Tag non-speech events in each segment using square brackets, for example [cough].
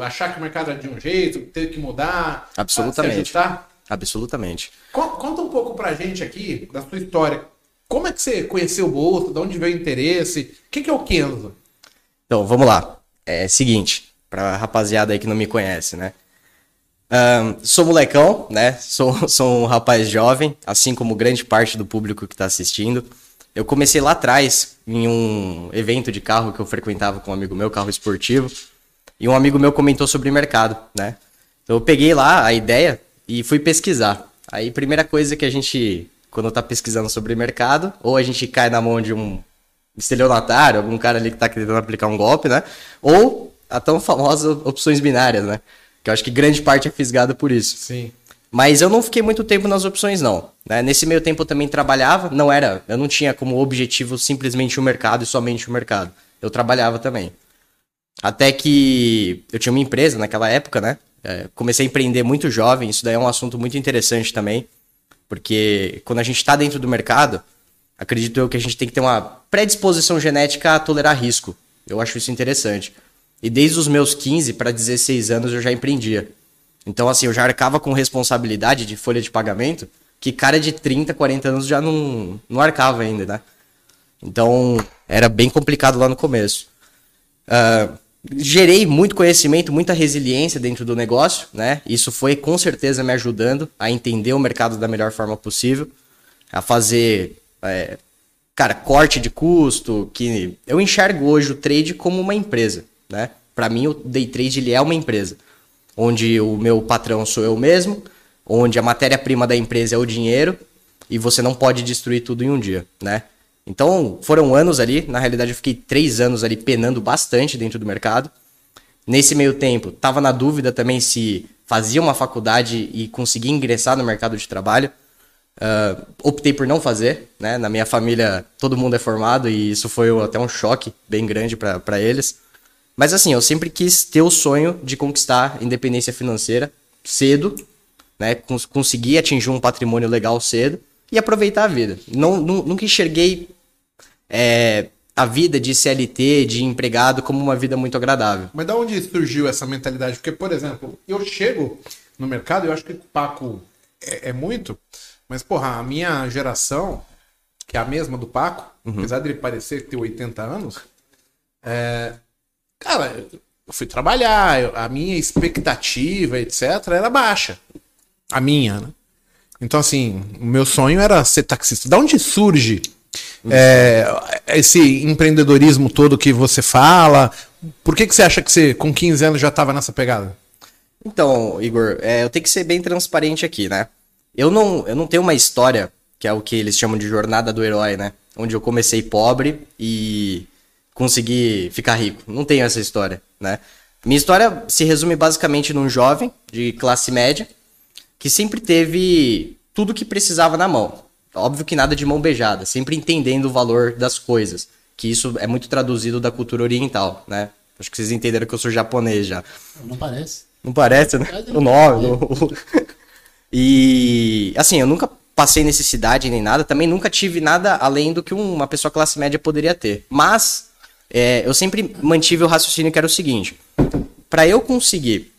achar que o mercado é de um jeito, ter que mudar, Absolutamente. se ajustar? Absolutamente. Con- Conta um pouco pra gente aqui da sua história. Como é que você conheceu o Bolsa? De onde veio o interesse? O que, é o Kenzo? Então, vamos lá. É seguinte, pra rapaziada aí que não me conhece, né? Ahn, sou molecão, né? Sou, [laughs] sou um rapaz jovem, assim como grande parte do público que tá assistindo. Eu comecei lá atrás, em um evento de carro que eu frequentava com um amigo meu, carro esportivo. E um amigo meu comentou sobre mercado, né? Então eu peguei lá a ideia e fui pesquisar. Aí, primeira coisa que a gente, quando tá pesquisando sobre mercado, ou a gente cai na mão de um estelionatário, algum cara ali que tá tentando aplicar um golpe, né? Ou a tão famosa opções binárias, né? Que eu acho que grande parte é fisgada por isso. Sim. Mas eu não fiquei muito tempo nas opções, não. né? Nesse meio tempo eu também trabalhava, não era, eu não tinha como objetivo simplesmente o mercado e somente o mercado. Eu trabalhava também. Até que eu tinha uma empresa naquela época, né? É, comecei a empreender muito jovem, isso daí é um assunto muito interessante também, porque quando a gente está dentro do mercado, acredito eu que a gente tem que ter uma predisposição genética a tolerar risco. Eu acho isso interessante. E desde os meus 15 para 16 anos eu já empreendia. Então, assim, eu já arcava com responsabilidade de folha de pagamento que cara de 30, 40 anos já não, não arcava ainda, né? Então, era bem complicado lá no começo. Ah, gerei muito conhecimento, muita resiliência dentro do negócio, né? Isso foi com certeza me ajudando a entender o mercado da melhor forma possível, a fazer, é, cara, corte de custo, que eu enxergo hoje o trade como uma empresa, né? Para mim, o day trade ele é uma empresa, onde o meu patrão sou eu mesmo, onde a matéria-prima da empresa é o dinheiro e você não pode destruir tudo em um dia, né? Então, foram anos ali. Na realidade, eu fiquei três anos ali penando bastante dentro do mercado. Nesse meio tempo, tava na dúvida também se fazia uma faculdade e conseguia ingressar no mercado de trabalho. Ah, optei por não fazer, né? Na minha família, todo mundo é formado e isso foi até um choque bem grande para eles. Mas assim, eu sempre quis ter o sonho de conquistar independência financeira cedo, né? Cons- conseguir atingir um patrimônio legal cedo e aproveitar a vida. Não, nu- nunca enxerguei é, a vida de CLT, de empregado, como uma vida muito agradável. Mas da onde surgiu essa mentalidade? Porque, por exemplo, eu chego no mercado, eu acho que o Paco é, é muito, mas, porra, a minha geração, que é a mesma do Paco, apesar dele parecer ter 80 anos, é, cara, eu fui trabalhar, eu- a minha expectativa, etc., era baixa. A minha, né? Então, assim, o meu sonho era ser taxista. Da onde surge é, esse empreendedorismo todo que você fala? Por que, que você acha que você, com 15 anos, já estava nessa pegada? Então, Igor, é, eu tenho que ser bem transparente aqui, né? Eu não, eu não tenho uma história, que é o que eles chamam de jornada do herói, né? Onde eu comecei pobre e consegui ficar rico. Não tenho essa história, né? Minha história se resume basicamente num jovem de classe média que sempre teve tudo que precisava na mão. Óbvio que nada de mão beijada, sempre entendendo o valor das coisas. Que isso é muito traduzido da cultura oriental, né? Acho que vocês entenderam que eu sou japonês já. Não parece. Não parece, né? O nome. o- [laughs] E assim, eu nunca passei necessidade nem nada, também nunca tive nada além do que um- uma pessoa classe média poderia ter. Mas é, eu sempre mantive o raciocínio que era o seguinte: para eu conseguir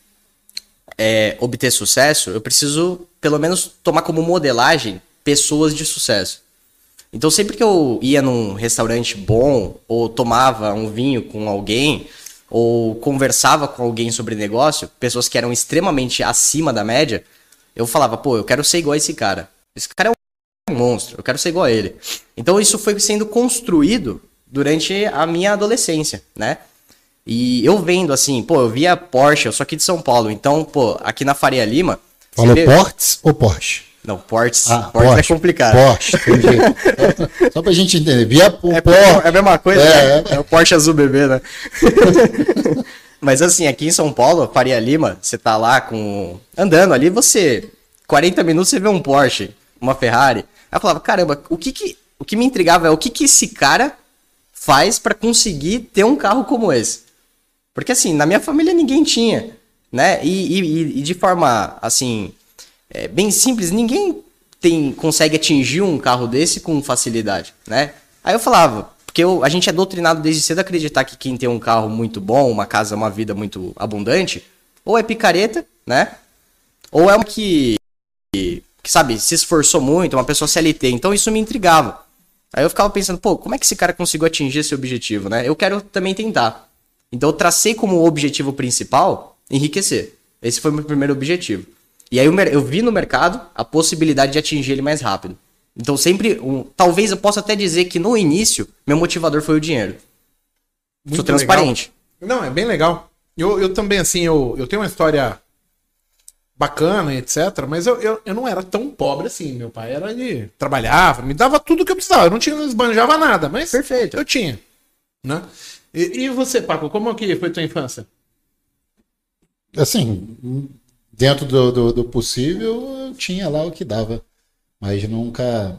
é, obter sucesso, eu preciso pelo menos tomar como modelagem pessoas de sucesso. Então sempre que eu ia num restaurante bom, ou tomava um vinho com alguém, ou conversava com alguém sobre negócio, pessoas que eram extremamente acima da média, eu falava, pô, eu quero ser igual a esse cara. Esse cara é um monstro, eu quero ser igual a ele. Então isso foi sendo construído durante a minha adolescência, né? E eu vendo assim, pô, eu via Porsche, eu sou aqui de São Paulo, então, pô, aqui na Faria Lima. Falou vê- Portes ou Porsche? Não, Portes, Ah, Portes é complicado. Porsche. Só- [laughs] Só pra gente entender. Via o É, Porsche. é a mesma coisa, É, né? É o Porsche azul bebê, né? [laughs] Mas assim, aqui em São Paulo, Faria Lima, você tá lá com. andando ali, você. 40 minutos você vê um Porsche, uma Ferrari. Aí eu falava, caramba, o que que. O que me intrigava é o que que esse cara faz pra conseguir ter um carro como esse? Porque assim, na minha família ninguém tinha, né? E, e- e de forma, assim, é, bem simples, ninguém tem consegue atingir um carro desse com facilidade, né? Aí eu falava, Porque eu- a gente é doutrinado desde cedo a acreditar que quem tem um carro muito bom, uma casa, uma vida muito abundante, ou é picareta, né? Ou é um que, que, sabe, se esforçou muito, uma pessoa CLT. Então isso me intrigava. Aí eu ficava pensando, pô, como é que esse cara conseguiu atingir esse objetivo, né? Eu quero também tentar. Então eu tracei como objetivo principal enriquecer. Esse foi o meu primeiro objetivo. E aí eu, eu vi no mercado a possibilidade de atingir ele mais rápido. Então sempre, um- talvez eu possa até dizer que no início, meu motivador foi o dinheiro. Muito Sou transparente. legal. Não, é bem legal. Eu, eu também, assim, eu, eu tenho uma história bacana, etc. Mas eu, eu, eu não era tão pobre assim. Meu pai era de. trabalhava, me dava tudo que eu precisava. Eu não tinha, não esbanjava nada, mas Perfeito. eu tinha. Né? E, e você, Paco, como que foi tua infância? Assim, dentro do, do, do possível, eu tinha lá o que dava. Mas nunca.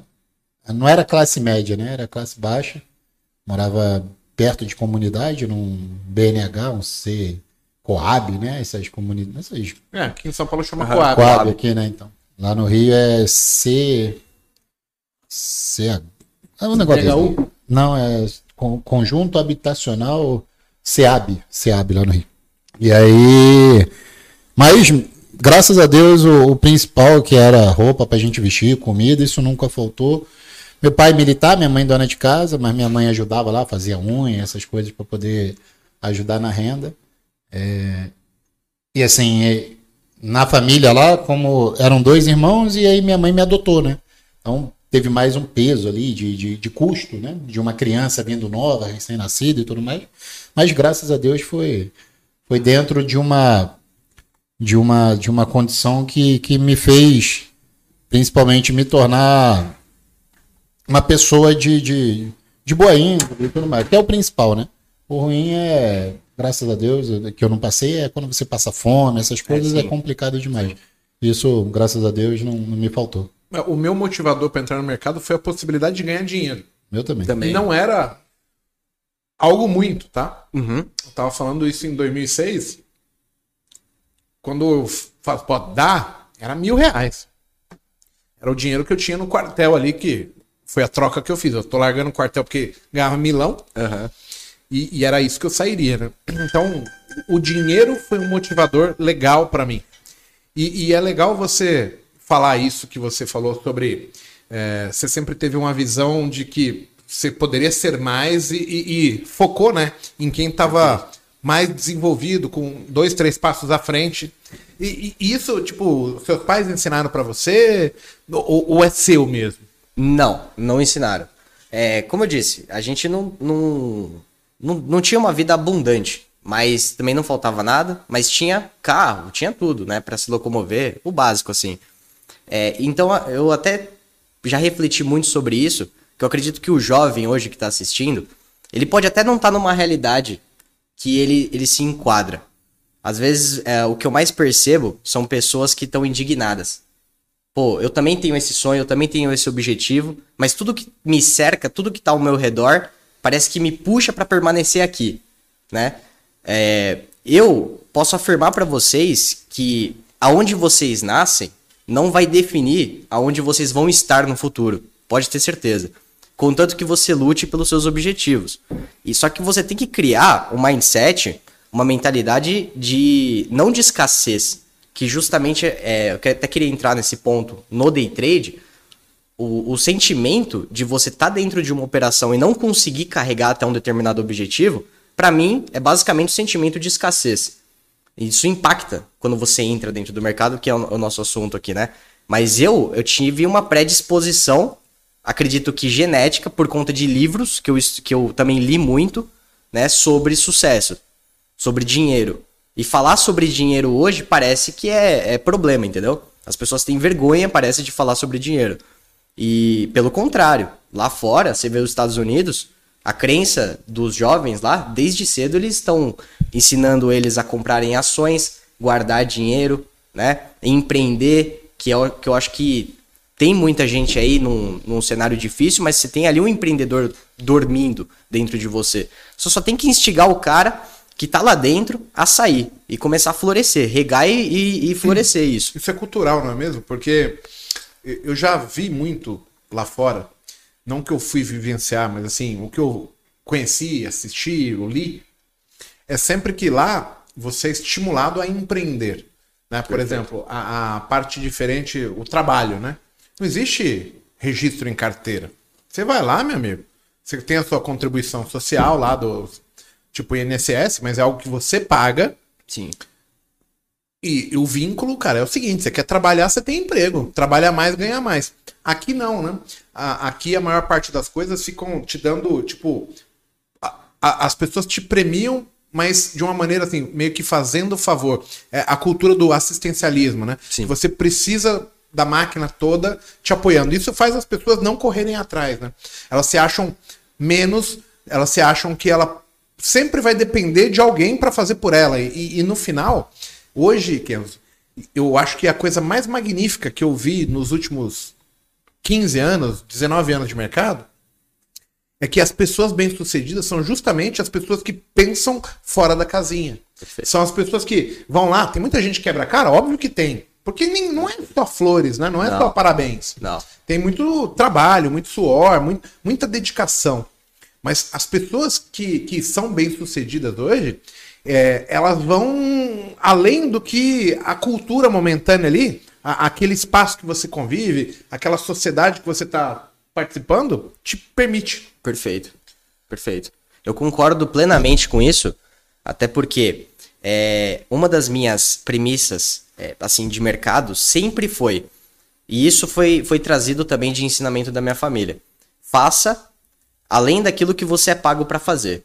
Não era classe média, né? Era classe baixa. Morava perto de comunidade, num BNH, um C. Coab, né? Essas comunidades. Essas É, aqui em São Paulo chama Coab. Coab aqui, né? Então. Lá no Rio é C. C. É um negócio desse. Não, é Con- Conjunto Habitacional CEAB. CEAB lá no Rio. E aí. Mas, graças a Deus, o, o principal, que era roupa pra gente vestir, comida, isso nunca faltou. Meu pai militar, minha mãe dona de casa, mas minha mãe ajudava lá, fazia unha, essas coisas para poder ajudar na renda. É, E assim, é, na família lá, como eram dois irmãos, e aí minha mãe me adotou, né? Então teve mais um peso ali de, de, de custo, né? De uma criança vindo nova, recém-nascida e tudo mais. Mas graças a Deus foi, foi dentro de uma de uma de uma condição que, que me fez principalmente me tornar uma pessoa de, de, de boa índole e tudo mais, que é o principal, né? O ruim é, graças a Deus, que eu não passei, é quando você passa fome, essas coisas é, sim. complicado demais. Isso, graças a Deus, não, não me faltou. O meu motivador para entrar no mercado foi a possibilidade de ganhar dinheiro. Meu também. Também. E não era algo muito, tá? Uhum. Eu tava falando isso em 2006. Quando pode dar, era mil reais. Era o dinheiro que eu tinha no quartel ali, que foi a troca que eu fiz. Eu tô largando o quartel porque ganhava milão Aham. e, e era isso que eu sairia, né? Então, o dinheiro foi um motivador legal pra mim. E, e é legal você falar isso que você falou sobre. é, você sempre teve uma visão de que você poderia ser mais e, e- e focou, né? Em quem estava mais desenvolvido, com dois, três passos à frente. E, e isso, tipo, seus pais ensinaram pra você? Ou, ou é seu mesmo? Não, não ensinaram. É, como eu disse, a gente não, não, não, não tinha uma vida abundante, mas também não faltava nada, mas tinha carro, tinha tudo, né, Pra se locomover, o básico, assim. É, então eu até já refleti muito sobre isso, que eu acredito que o jovem hoje que tá assistindo, ele pode até não estar numa realidade que ele, ele se enquadra. Às vezes, é, o que eu mais percebo são pessoas que estão indignadas. Pô, eu também tenho esse sonho, eu também tenho esse objetivo, mas tudo que me cerca, tudo que tá ao meu redor, parece que me puxa pra permanecer aqui, né? É, eu posso afirmar pra vocês que aonde vocês nascem não vai definir aonde vocês vão estar no futuro. Pode ter certeza. Contanto que você lute pelos seus objetivos. E só que você tem que criar um mindset, uma mentalidade de não de escassez, que justamente é, eu até queria entrar nesse ponto no day trade, o, o sentimento de você estar dentro de uma operação e não conseguir carregar até um determinado objetivo, pra mim é basicamente o sentimento de escassez. Isso impacta quando você entra dentro do mercado, que é o, o nosso assunto aqui, né? Mas eu, eu tive uma predisposição, acredito que genética, por conta de livros que eu, que eu também li muito, né, sobre sucesso, sobre dinheiro. E falar sobre dinheiro hoje parece que é, é problema, entendeu? As pessoas têm vergonha, parece, de falar sobre dinheiro. E pelo contrário, lá fora, você vê os Estados Unidos, a crença dos jovens lá, desde cedo eles estão ensinando eles a comprarem ações, guardar dinheiro, né? Empreender, que é o que eu acho que tem muita gente aí num, num cenário difícil, mas você tem ali um empreendedor dormindo dentro de você. Você só tem que instigar o cara que tá lá dentro a sair e começar a florescer, regar e, e- e florescer isso. Isso é cultural, não é mesmo? Porque eu já vi muito lá fora, não que eu fui vivenciar, mas assim, o que eu conheci, assisti, ou li, é sempre que lá você é estimulado a empreender. Né? Por exemplo, a, a parte diferente, o trabalho, né? Não existe registro em carteira. Você vai lá, meu amigo, você tem a sua contribuição social lá do tipo INSS, mas é algo que você paga. Sim. E, o vínculo, cara, é o seguinte: você quer trabalhar, você tem emprego. Trabalhar mais, ganhar mais. Aqui não, né? A, aqui a maior parte das coisas ficam te dando, tipo. a- a- as pessoas te premiam, mas de uma maneira assim, meio que fazendo favor. É a cultura do assistencialismo, né? Sim. Você precisa da máquina toda te apoiando. Isso faz as pessoas não correrem atrás, né? Elas se acham menos, elas se acham que ela sempre vai depender de alguém para fazer por ela. E, e no final, hoje, Kenzo, eu acho que a coisa mais magnífica que eu vi nos últimos 15 anos, 19 anos de mercado, é que as pessoas bem-sucedidas são justamente as pessoas que pensam fora da casinha. Perfeito. São as pessoas que vão lá, tem muita gente que quebra a cara, óbvio que tem. Porque nem, não é só flores, né? Não é Não. só parabéns. Não. Tem muito trabalho, muito suor, muito- muita dedicação. Mas as pessoas que, que são bem-sucedidas hoje, é, elas vão além do que a cultura momentânea ali, a- aquele espaço que você convive, aquela sociedade que você está participando, te permite. Perfeito. Perfeito. Eu concordo plenamente com isso, até porque é, uma das minhas premissas é, assim de mercado sempre foi, e isso foi, foi trazido também de ensinamento da minha família. Faça além daquilo que você é pago para fazer.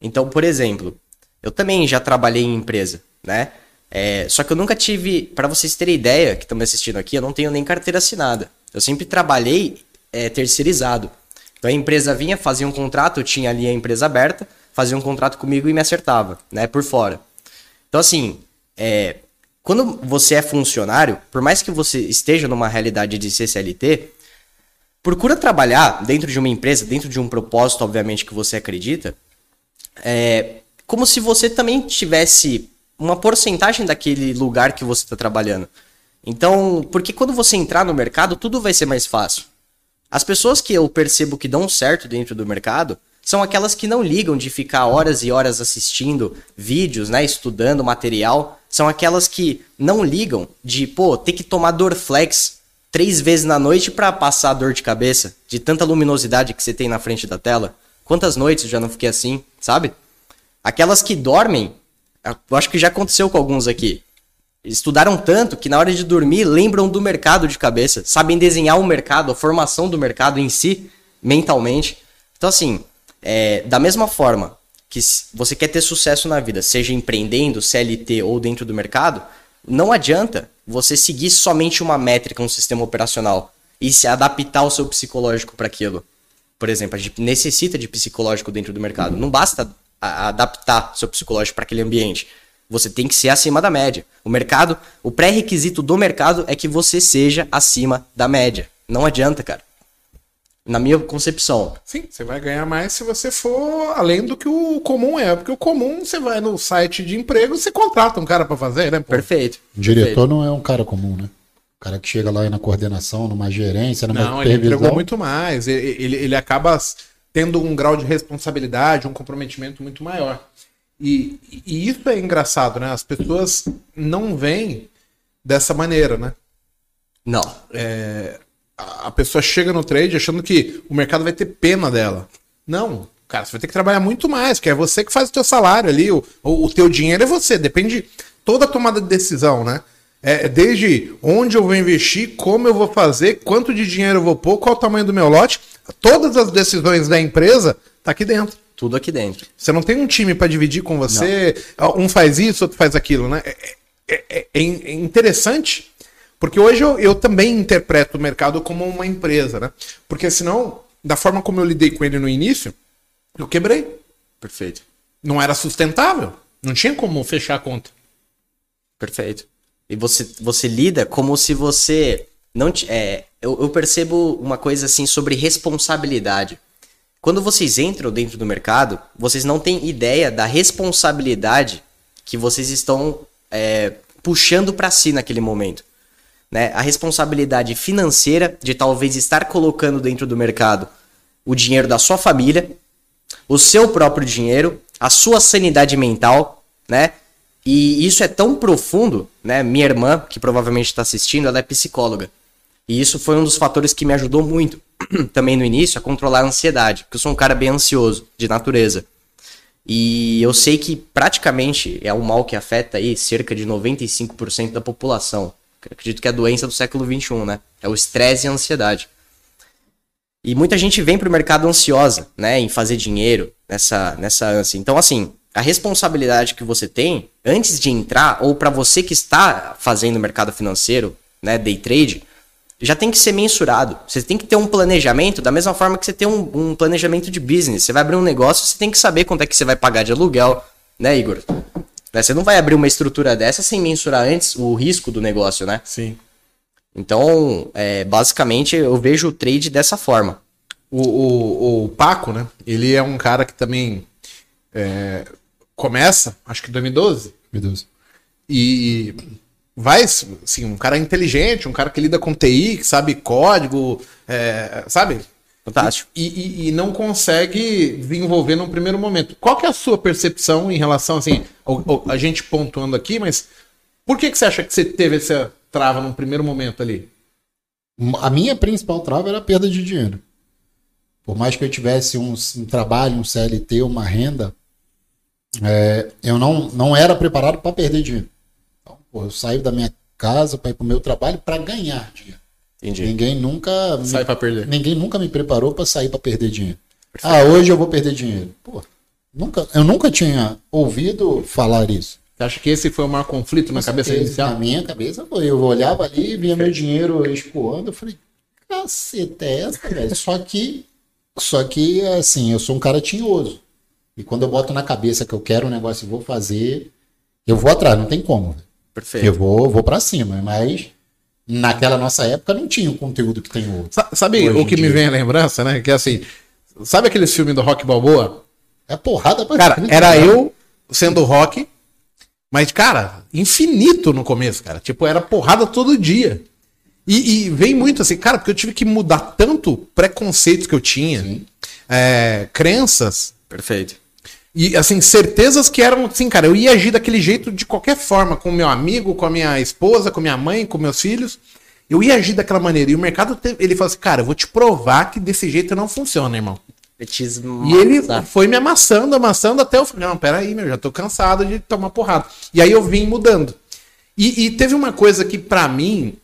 Então, por exemplo, eu também já trabalhei em empresa, né? É, só que eu nunca tive, para vocês terem ideia, que estão me assistindo aqui, eu não tenho nem carteira assinada. Eu sempre trabalhei é, terceirizado. Então a empresa vinha, fazia um contrato, eu tinha ali a empresa aberta, fazia um contrato comigo e me acertava, né, por fora. Então assim, é, quando você é funcionário, por mais que você esteja numa realidade de CCLT, procura trabalhar dentro de uma empresa, dentro de um propósito, obviamente, que você acredita, é, como se você também tivesse uma porcentagem daquele lugar que você está trabalhando. Então, porque quando você entrar no mercado, tudo vai ser mais fácil. As pessoas que eu percebo que dão certo dentro do mercado são aquelas que não ligam de ficar horas e horas assistindo vídeos, né, estudando material. São aquelas que não ligam de, pô, ter que tomar Dorflex três vezes na noite para passar dor de cabeça, de tanta luminosidade que você tem na frente da tela. Quantas noites eu já não fiquei assim, sabe? Aquelas que dormem, eu acho que já aconteceu com alguns aqui. Estudaram tanto que na hora de dormir lembram do mercado de cabeça, sabem desenhar o mercado, a formação do mercado em si, mentalmente. Então, assim, é, da mesma forma que você quer ter sucesso na vida, seja empreendendo, CLT ou dentro do mercado, não adianta você seguir somente uma métrica, um sistema operacional e se adaptar o seu psicológico para aquilo. Por exemplo, a gente necessita de psicológico dentro do mercado. Não basta adaptar seu psicológico para aquele ambiente. Você tem que ser acima da média. O mercado, o pré-requisito do mercado é que você seja acima da média. Não adianta, cara. Na minha concepção. Sim, você vai ganhar mais se você for além do que o comum é. Porque o comum, você vai no site de emprego, você contrata um cara para fazer, né? pô? Perfeito. O diretor não é um cara comum, né? O cara que chega lá aí na coordenação, numa gerência, numa Não, ele entregou muito mais. Ele, ele, ele acaba tendo um grau de responsabilidade, um comprometimento muito maior. E, e isso é engraçado, né? As pessoas não veem dessa maneira, né? Não. A a pessoa chega no trade achando que o mercado vai ter pena dela. Não, cara, você vai ter que trabalhar muito mais, porque é você que faz o teu salário ali, o, o, o teu dinheiro é você, depende toda a tomada de decisão, né? É desde onde eu vou investir, como eu vou fazer, quanto de dinheiro eu vou pôr, qual o tamanho do meu lote, todas as decisões da empresa tá aqui dentro. Tudo aqui dentro. Você não tem um time para dividir com você, um faz isso, outro faz aquilo, né? É, é- é- é interessante, porque hoje eu, eu também interpreto o mercado como uma empresa, né? Porque senão, da forma como eu lidei com ele no início, eu quebrei. Perfeito. Não era sustentável. Não tinha como fechar a conta. Perfeito. E você, você lida como se você não t- é, eu, eu percebo uma coisa assim sobre responsabilidade. Quando vocês entram dentro do mercado, vocês não têm ideia da responsabilidade que vocês estão é, puxando para si naquele momento. Né? A responsabilidade financeira de talvez estar colocando dentro do mercado o dinheiro da sua família, o seu próprio dinheiro, a sua sanidade mental, né? E isso é tão profundo, né? Minha irmã, que provavelmente está assistindo, ela é psicóloga. E isso foi um dos fatores que me ajudou muito, [clears throat] também no início, a controlar a ansiedade. Porque eu sou um cara bem ansioso, de natureza. E eu sei que praticamente é um mal que afeta aí cerca de 95% da população. Acredito que é a doença do século XXI, né? É o estresse e a ansiedade. E muita gente vem para o mercado ansiosa, né? Em fazer dinheiro, nessa, nessa ânsia. Então, assim, a responsabilidade que você tem antes de entrar, ou para você que está fazendo mercado financeiro, né? Day trade, já tem que ser mensurado. Você tem que ter um planejamento, da mesma forma que você tem um, um, planejamento de business. Você vai abrir um negócio, você tem que saber quanto é que você vai pagar de aluguel, né, Igor? Né, você não vai abrir uma estrutura dessa sem mensurar antes o risco do negócio, né? Sim. Então, é, basicamente, eu vejo o trade dessa forma. O, o, o Paco, né? Ele é um cara que também é, começa, acho que 2012. 2012. E vai, assim, um cara inteligente, um cara que lida com TI, que sabe código, é, sabe? Fantástico. E, e, e, não consegue desenvolver num primeiro momento. Qual que é a sua percepção em relação, assim, ao, ao, a gente pontuando aqui, mas por que, que você acha que você teve essa trava num primeiro momento ali? A minha principal trava era a perda de dinheiro. Por mais que eu tivesse um, um trabalho, um CLT, uma renda, é, eu não, não era preparado para perder dinheiro. Pô, eu saio da minha casa para ir para o meu trabalho para ganhar dinheiro. Entendi. Ninguém nunca sai para perder. Ninguém nunca me preparou para sair para perder dinheiro. Perfeito. Ah, hoje eu vou perder dinheiro. Pô, nunca, eu nunca tinha ouvido falar isso. Você acha que esse foi o maior conflito na cabeça inicial? Na minha cabeça foi. Eu olhava ali, via meu dinheiro escoando, eu falei, caceta é essa, velho? Só que, só que, assim, eu sou um cara tinhoso. E quando eu boto na cabeça que eu quero um negócio e vou fazer, eu vou atrás, não tem como. Perfeito. Eu vou, vou para cima, mas naquela nossa época não tinha o conteúdo que tem hoje. Sabe hoje o que me vem à lembrança, né? Que é assim, sabe aqueles filmes do Rock Balboa? É porrada pra Cara, era eu sendo rock, mas, cara, infinito no começo, cara. Tipo, era porrada todo dia. E, e vem muito assim, cara, porque eu tive que mudar tanto preconceitos que eu tinha, é, crenças. Perfeito. E, assim, certezas que eram assim, cara, eu ia agir daquele jeito de qualquer forma, com o meu amigo, com a minha esposa, com minha mãe, com meus filhos. Eu ia agir daquela maneira. E o mercado, ele falou assim, cara, eu vou te provar que desse jeito não funciona, irmão. E ele foi me amassando, amassando até eu falei, não, peraí, meu, já tô cansado de tomar porrada. E aí eu vim mudando. E, e teve uma coisa que para mim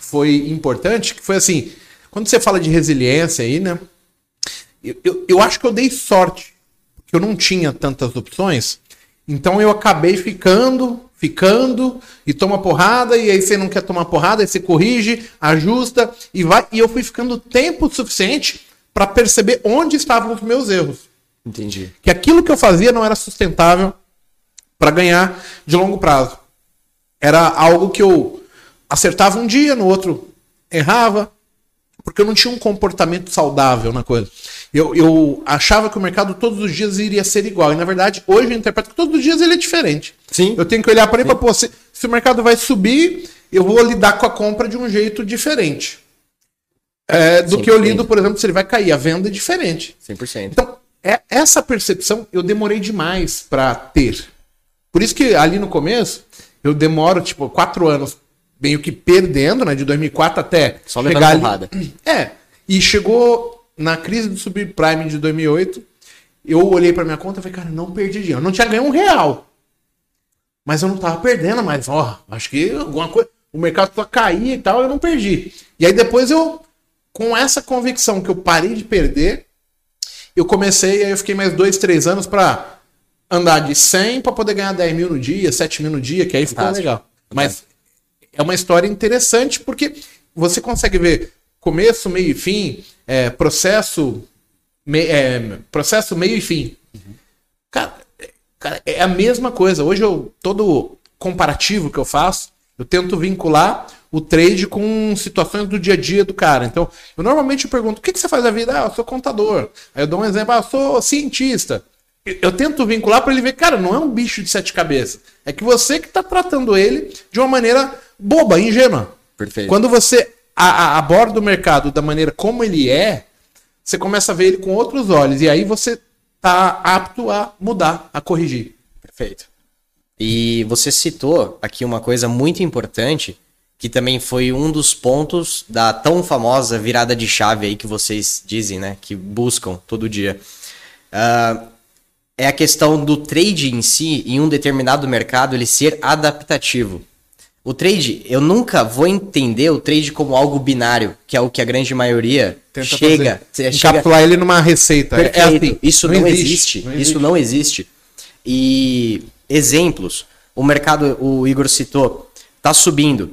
foi importante, que foi assim, quando você fala de resiliência aí, né? Eu, eu, eu acho que eu dei sorte que eu não tinha tantas opções. Então eu acabei ficando, ficando, e toma porrada, e aí você não quer tomar porrada, aí você corrige, ajusta, e vai. E eu fui ficando tempo suficiente para perceber onde estavam os meus erros. Entendi. Que aquilo que eu fazia não era sustentável para ganhar de longo prazo. Era algo que eu acertava um dia, no outro errava, porque eu não tinha um comportamento saudável na coisa. Eu, eu achava que o mercado todos os dias iria ser igual. E na verdade, hoje eu interpreto que todos os dias ele é diferente. Sim. Eu tenho que olhar para ele para se, se o mercado vai subir, eu vou lidar com a compra de um jeito diferente. É, do 100%. que eu lido, por exemplo, se ele vai cair. A venda é diferente. 100%. Então, é, essa percepção eu demorei demais para ter. Por isso que ali no começo, eu demoro, tipo, quatro anos meio que perdendo, né? De 2004 até Só chegar ali. Porrada. [clears throat] É. E chegou na crise do subprime de 2008, eu olhei para minha conta e falei, cara, não perdi dinheiro. Eu não tinha ganho um real. Mas eu não tava perdendo mais. Ó, acho que alguma coisa. O mercado só caía e tal, eu não perdi. E aí depois eu, com essa convicção que eu parei de perder, eu comecei, aí eu fiquei mais dois, três anos para andar de 100 para poder ganhar 10 mil no dia, 7 mil no dia, que aí ficou Fantástico. legal. Mas é uma história interessante porque você consegue ver começo, meio e fim, é, processo, me, é, processo, meio e fim. Uhum. Cara, cara, é a mesma coisa. Hoje eu todo comparativo que eu faço, eu tento vincular o trade com situações do dia a dia do cara. Então, eu normalmente pergunto: o que, que você faz da vida? Ah, eu sou contador. Aí eu dou um exemplo: ah, eu sou cientista. Eu tento vincular para ele ver, cara, não é um bicho de sete cabeças. É que você que está tratando ele de uma maneira boba, ingênua. Perfeito. Quando você a, a, aborda o mercado da maneira como ele é, você começa a ver ele com outros olhos. E aí você tá apto a mudar, a corrigir. Perfeito. E você citou aqui uma coisa muito importante, que também foi um dos pontos da tão famosa virada de chave aí que vocês dizem, né? Que buscam todo dia. Uh, é a questão do trade em si, em um determinado mercado, ele ser adaptativo. O trade, eu nunca vou entender o trade como algo binário, que é o que a grande maioria Tenta chega, fazer. Encapsular ele numa receita. É, é assim, isso não, não, existe, não, existe, Isso não existe. E exemplos, o mercado, o Igor citou, tá subindo.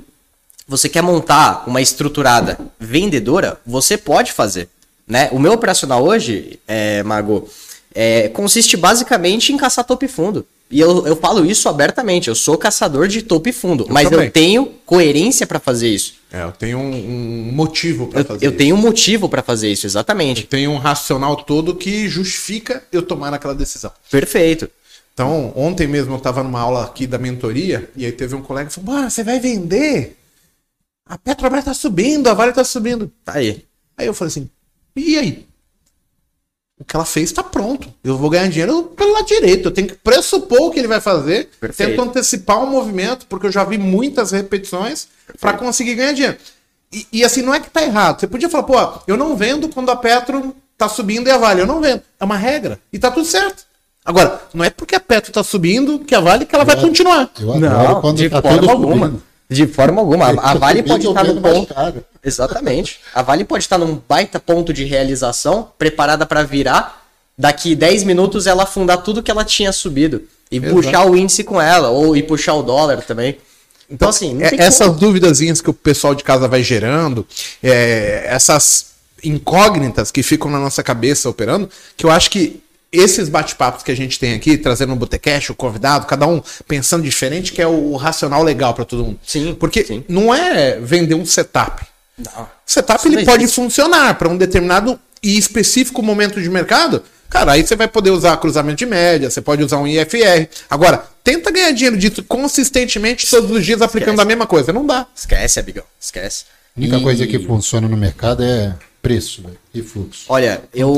Você quer montar uma estruturada vendedora? Você pode fazer. Né? O meu operacional hoje, é, Mago, é, consiste basicamente em caçar topo e fundo. E eu, eu falo isso abertamente, eu sou caçador de topo e fundo, eu mas também. eu tenho coerência para fazer isso. É, eu tenho um, um motivo para fazer eu isso. Eu tenho um motivo para fazer isso, exatamente. Eu tenho um racional todo que justifica eu tomar aquela decisão. Perfeito. Então, ontem mesmo eu estava numa aula aqui da mentoria, e aí teve um colega que falou: você vai vender? A Petrobras está subindo, a Vale está subindo. Aí. Aí eu falei assim: e aí? O que ela fez está pronto. Eu vou ganhar dinheiro pelo lado direito. Eu tenho que pressupor o que ele vai fazer. Perfeito. Tento antecipar o um movimento, porque eu já vi muitas repetições para conseguir ganhar dinheiro. E, e, assim, não é que tá errado. Você podia falar, pô, eu não vendo quando a Petro tá subindo e a Vale. Eu não vendo. É uma regra. E tá tudo certo. Agora, não é porque a Petro tá subindo que a Vale que ela eu vai continuar. Eu não, quando de tá forma alguma. Subindo. De forma alguma. A Vale pode estar no ponto. Exatamente. A Vale pode estar num baita ponto de realização, preparada para virar. Daqui 10 minutos ela afundar tudo que ela tinha subido. E Exato. puxar o índice com ela, ou e puxar o dólar também. Então, assim, é, essas como. duvidazinhas que o pessoal de casa vai gerando, é, essas incógnitas que ficam na nossa cabeça operando, que eu acho que esses bate-papos que a gente tem aqui, trazendo um botecash, o convidado, cada um pensando diferente, que é o racional legal para todo mundo. Sim. Porque sim. não é vender um setup. Não. O setup ele pode funcionar para um determinado e específico momento de mercado. Cara, aí você vai poder usar cruzamento de média, você pode usar um IFR. Agora, tenta ganhar dinheiro disso consistentemente todos os dias aplicando Esquece. a mesma coisa. Não dá. Esquece, amigão. Esquece. A única e... coisa que funciona no mercado é preço véio, e fluxo. Olha, eu,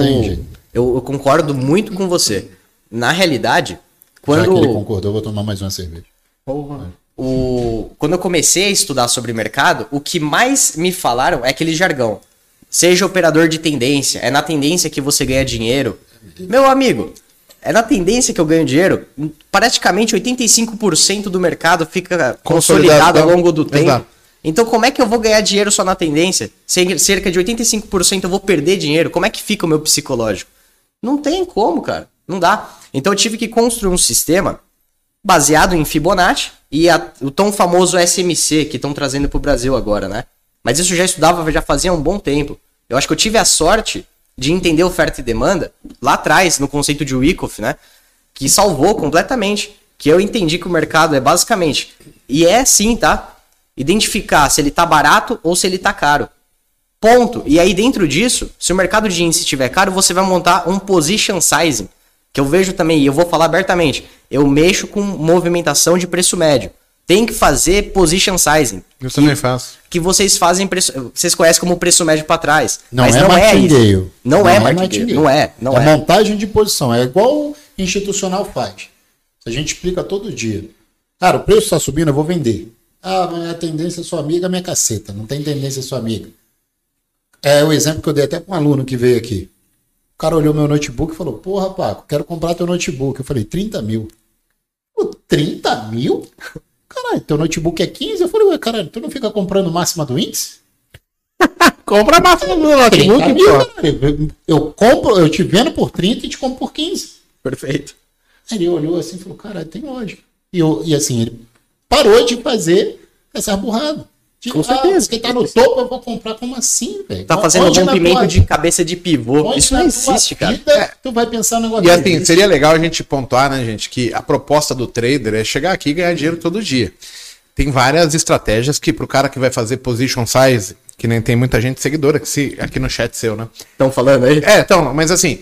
eu, eu, concordo muito com você. Na realidade, quando. Já que ele concordou, eu vou tomar mais uma cerveja. Porra. O... Quando eu comecei a estudar sobre mercado, o que mais me falaram é aquele jargão. Seja operador de tendência, é na tendência que você ganha dinheiro. Meu amigo, é na tendência que eu ganho dinheiro. Praticamente 85% do mercado fica consolidado ao longo do tempo. Exato. Então, como é que eu vou ganhar dinheiro só na tendência? Cerca de 85% eu vou perder dinheiro. Como é que fica o meu psicológico? Não tem como, cara. Não dá. Então eu tive que construir um sistema baseado em Fibonacci e a, o tão famoso SMC que estão trazendo para o Brasil agora, né? Mas isso eu já estudava já fazia um bom tempo. Eu acho que eu tive a sorte de entender oferta e demanda lá atrás, no conceito de Wyckoff, né? Que salvou completamente. Que eu entendi que o mercado é basicamente. E é sim, tá? Identificar se ele tá barato ou se ele tá caro. Ponto. E aí, dentro disso, se o mercado de índice estiver caro, você vai montar um position sizing. Que eu vejo também, e eu vou falar abertamente, eu mexo com movimentação de preço médio. Tem que fazer position sizing. Eu que, também faço. Que vocês fazem, preço, vocês conhecem como preço médio para trás. Não mas é não é isso. Não, não é, é martingale. Não é, não é. É montagem de posição. É igual o institucional faz. A gente explica todo dia. Cara, o preço está subindo, eu vou vender. Ah, mas a tendência é sua amiga, minha caceta. Não tem tendência sua amiga. É o exemplo que eu dei até para um aluno que veio aqui. O cara olhou meu notebook e falou: Porra, Paco, quero comprar teu notebook. Eu falei: 30 mil. Pô, 30 mil? Caralho, teu notebook é 15? Eu falei: Ué, caralho, tu não fica comprando máxima do índice? [laughs] Compra a máxima do notebook, mil, caralho. Eu compro, eu te vendo por 30 e te compro por 15. Perfeito. Aí ele olhou assim e falou: Caralho, tem lógica. E, eu, e assim, ele parou de fazer essa burrada. Com certeza. Quem tá no topo, eu vou comprar como assim, velho? Tá fazendo Onde rompimento de cabeça de pivô. Isso não existe, cara. É. Tu vai pensar no negócio E assim, seria legal a gente pontuar, né, gente, que a proposta do trader é chegar aqui e ganhar dinheiro todo dia. Tem várias estratégias que pro cara que vai fazer position size, que nem tem muita gente seguidora que se, aqui no chat seu, né? Estão falando aí? É, então, mas assim,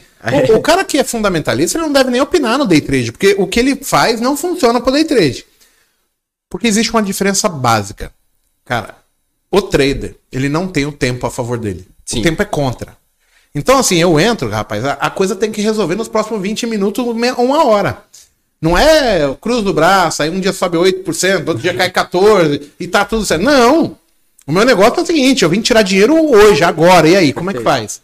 o, o, [laughs] cara que é fundamentalista, ele não deve nem opinar no day trade, porque o que ele faz não funciona pro day trade. Porque existe uma diferença básica. Cara, o trader, ele não tem o tempo a favor dele. Sim. O tempo é contra. Então, assim, eu entro, rapaz, a, a coisa tem que resolver nos próximos 20 minutos, uma hora. Não é cruz do braço, aí um dia sobe 8%, outro dia cai 14% e tá tudo certo. Não. O meu negócio é o seguinte, eu vim tirar dinheiro hoje, agora, e aí, como é que faz?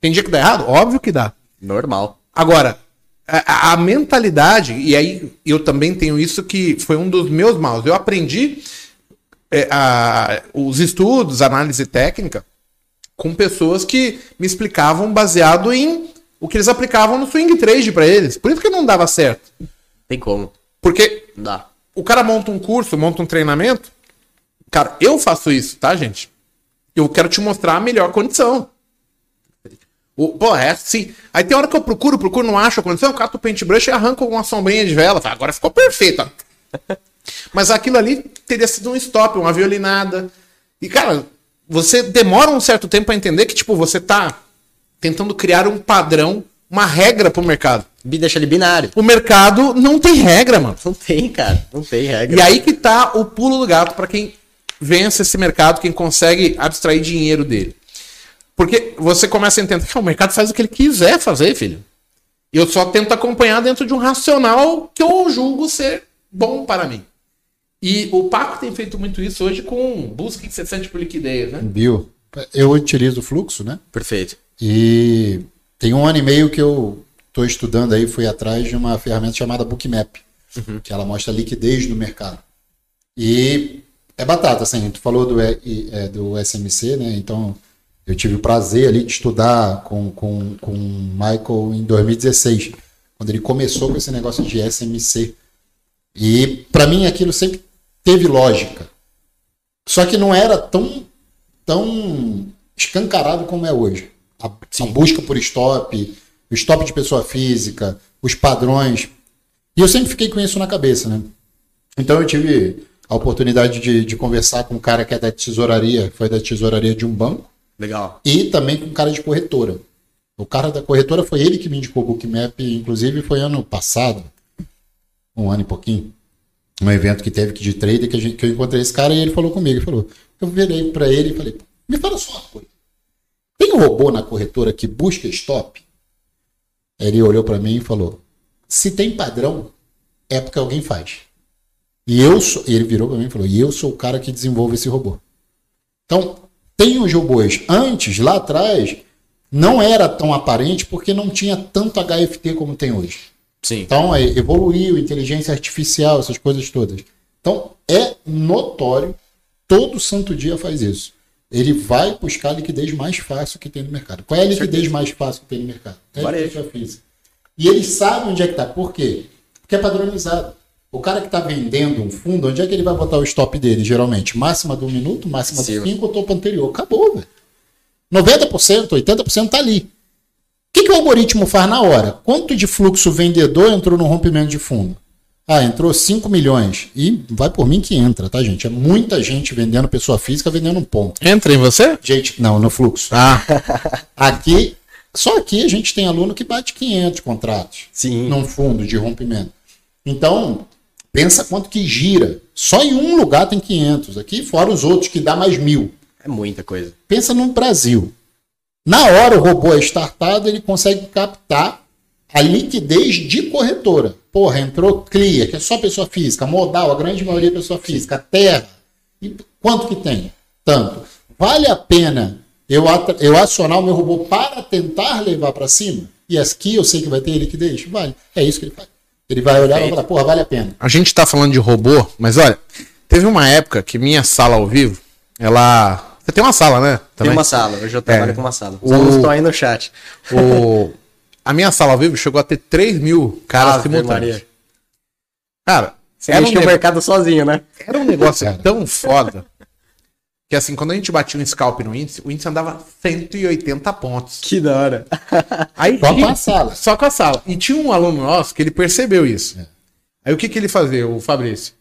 Tem dia que dá errado? Óbvio que dá. Normal. Agora, a, a mentalidade, e aí eu também tenho isso que foi um dos meus maus. Eu aprendi é, a- os estudos, análise técnica, com pessoas que me explicavam baseado em o que eles aplicavam no swing trade para eles. Por isso que não dava certo. Tem como. Porque Não dá. o cara monta um curso, monta um treinamento. Cara, eu faço isso, tá, gente? Eu quero te mostrar a melhor condição. O, pô, é assim. Aí tem hora que eu procuro, procuro, não acho a condição, eu cato o paintbrush e arranco uma sombrinha de vela. Fala, Agora ficou perfeito. Mas aquilo ali teria sido um stop, uma violinada. E, cara, você demora um certo tempo pra entender que, tipo, você tá tentando criar um padrão, uma regra pro mercado. Deixa ele binário. O mercado não tem regra, mano. Não tem, cara. Não tem regra. E aí que tá o pulo do gato para quem vence esse mercado, quem consegue abstrair dinheiro dele. Porque você começa a entender que o mercado faz o que ele quiser fazer, filho. E eu só tento acompanhar dentro de um racional que eu julgo ser bom para mim. E o Paco tem feito muito isso hoje com busca incessante por liquidez, né? Viu? Eu utilizo o fluxo, né? Perfeito. E tem um ano e meio que eu estou estudando aí, fui atrás de uma ferramenta chamada Bookmap, que ela mostra a liquidez do mercado. E é batata, assim, tu falou do, é, do SMC, né? Então eu tive o prazer ali de estudar com, com, com o Michael em 2016, quando ele começou com esse negócio de SMC. E para mim aquilo sempre teve lógica. Só que não era tão, tão escancarado como é hoje. A, a busca por stop, o stop de pessoa física, os padrões. E eu sempre fiquei com isso na cabeça, né? Então eu tive a oportunidade de, de conversar com um cara que é da tesouraria, foi da tesouraria de um banco, Legal. e também com um cara de corretora. O cara da corretora foi ele que me indicou o Bookmap, inclusive foi ano passado, um ano e pouquinho, um evento que teve de trader que, gente, que eu encontrei esse cara e ele falou comigo, falou, eu virei para ele e falei, me fala só uma coisa, tem um robô na corretora que busca stop? Ele olhou para mim e falou, se tem padrão, é porque alguém faz. E eu sou, ele virou para mim e falou, e eu sou o cara que desenvolve esse robô. Então, tem os robôs. Antes, lá atrás, não era tão aparente porque não tinha tanto HFT como tem hoje. Sim. Então, é, evoluiu, inteligência artificial, essas coisas todas. Então, é notório, todo santo dia faz isso. Ele vai buscar a liquidez mais fácil que tem no mercado. Qual é a liquidez mais fácil que tem no mercado? É a física. E eles sabem onde é que está. Por quê? Porque é padronizado. O cara que está vendendo um fundo, onde é que ele vai botar o stop dele, geralmente? Máxima do minuto, máxima Sim. do 5, topo anterior. Acabou, velho. 90%, 80% tá ali. Que o algoritmo faz na hora? Quanto de fluxo vendedor entrou no rompimento de fundo? Ah, entrou 5 milhões. E vai por mim que entra, tá, gente? É muita gente vendendo pessoa física, vendendo um ponto. Entra em você? Gente, não, no fluxo. Ah, [laughs] Aqui, só aqui a gente tem aluno que bate 500 contratos Sim. num fundo de rompimento. Então, pensa quanto que gira. Só em um lugar tem 500. Aqui, fora os outros, que dá mais mil. É muita coisa. Pensa no Brasil. Na hora o robô é startado, ele consegue captar a liquidez de corretora. Porra, entrou Clear, que é só pessoa física, Modal, a grande maioria é pessoa física, Terra. E quanto que tem? Tanto. Vale a pena eu, eu acionar o meu robô para tentar levar para cima? E aqui eu sei que vai ter liquidez? Vale. É isso que ele faz. Ele vai olhar e vai falar, porra, vale a pena. a gente tá falando de robô, mas olha, teve uma época que minha sala ao vivo, ela. Você tem uma sala, né? Tem uma sala. Hoje eu trabalho É. com uma sala. O- Os alunos estão aí no chat. O... [laughs] A minha sala ao vivo chegou a ter 3 mil caras Ave simultâneos. Maria. Cara, Você era um, o mercado sozinho, né? era um negócio Cara. tão foda que assim, quando a gente batia um scalp no índice, o índice andava 180 pontos. Que da hora. [laughs] Aí Só com a sala. Só com a sala. E tinha um aluno nosso que ele percebeu isso. Aí o que, que ele fazia, o Fabrício?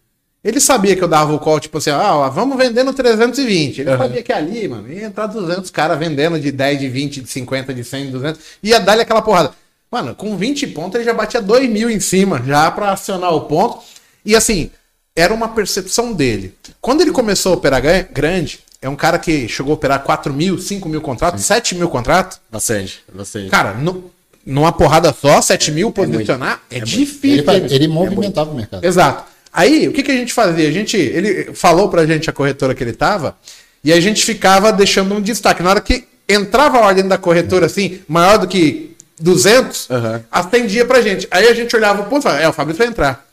Ele sabia que eu dava o call, tipo assim, ah, vamos vender no 320. Ele sabia que ali, mano, ia entrar 200 caras vendendo de 10, de 20, de 50, de 100, de 200. Ia dar-lhe aquela porrada. Mano, com 20 pontos ele já batia 2 mil em cima, já pra acionar o ponto. E assim, era uma percepção dele. Quando ele começou a operar grande, é um cara que chegou a operar 4 mil, 5 mil contratos, 7 mil contratos. Bastante, bastante. Cara, no, numa porrada só, 7 mil posicionar, é, difícil. Ele, ele movimentava o mercado. Exato. Aí, o que, que a gente fazia? A gente, ele falou pra gente a corretora que ele tava, e a gente ficava deixando um destaque. Na hora que entrava a ordem da corretora, assim, maior do que 200, Aham. atendia pra gente. Aí a gente olhava, pô, é, o Fabrício vai entrar.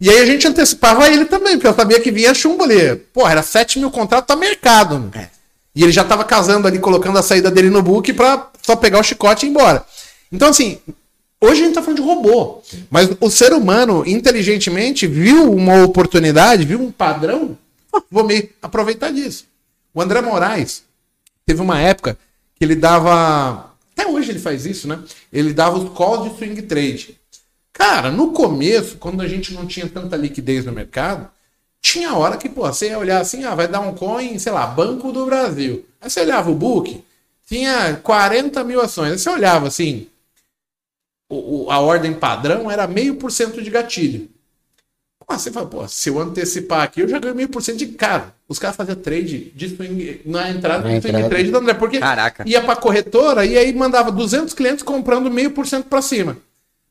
E aí a gente antecipava ele também, porque eu sabia que vinha chumbo ali. Pô, era 7 mil contratos, tá mercado. É. E ele já tava casando ali, colocando a saída dele no book pra só pegar o chicote e ir embora. Então, assim, hoje a gente tá falando de robô. Mas o ser humano, inteligentemente, viu uma oportunidade, viu um padrão, vou me aproveitar disso. O André Moraes teve uma época que ele dava. Até hoje ele faz isso, né? Ele dava os calls de swing trade. Cara, no começo, quando a gente não tinha tanta liquidez no mercado, tinha hora que, pô, você ia olhar assim, ah, vai dar um coin, sei lá, Banco do Brasil. Aí você olhava o book, tinha 40 mil ações. Aí você olhava assim, o- o- a ordem padrão era meio por cento de gatilho. Pô, você fala, pô, se eu antecipar aqui, eu já ganho meio por cento de cara. Os caras faziam trade de swing, na entrada Na do swing trade do André, porque Caraca. ia pra corretora e aí mandava 200 clientes comprando meio por cento pra cima.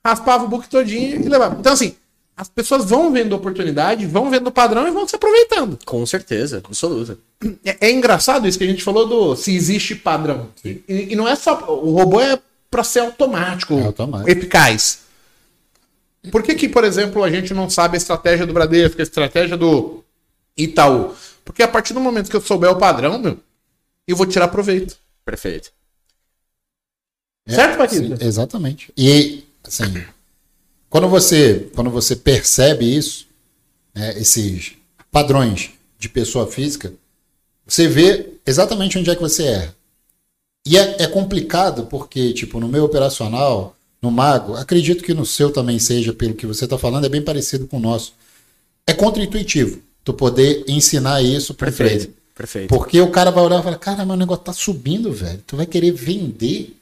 Raspava o book todinho e levava. Então, assim, as pessoas vão vendo oportunidade, vão vendo o padrão e vão se aproveitando. Com certeza, absoluta. É, é engraçado isso que a gente falou do se existe padrão. E, e não é só. O robô é pra ser automático, É automático. eficaz. Por que, que, por exemplo, a gente não sabe a estratégia do Bradesco, a estratégia do Itaú? Porque a partir do momento que eu souber o padrão, meu, eu vou tirar proveito. Perfeito. certo, Sim, Patrícia? exatamente. E, assim, quando você, quando você percebe isso, né, esses padrões de pessoa física, você vê exatamente onde é que você erra. E é, é complicado porque, tipo, no meu operacional, no Mago, acredito que no seu também seja, pelo que você está falando, é bem parecido com o nosso. É contra-intuitivo tu poder ensinar isso para Perfeito. Perfeito. porque o cara vai olhar e falar, cara, o negócio tá subindo, velho. Tu vai querer vender?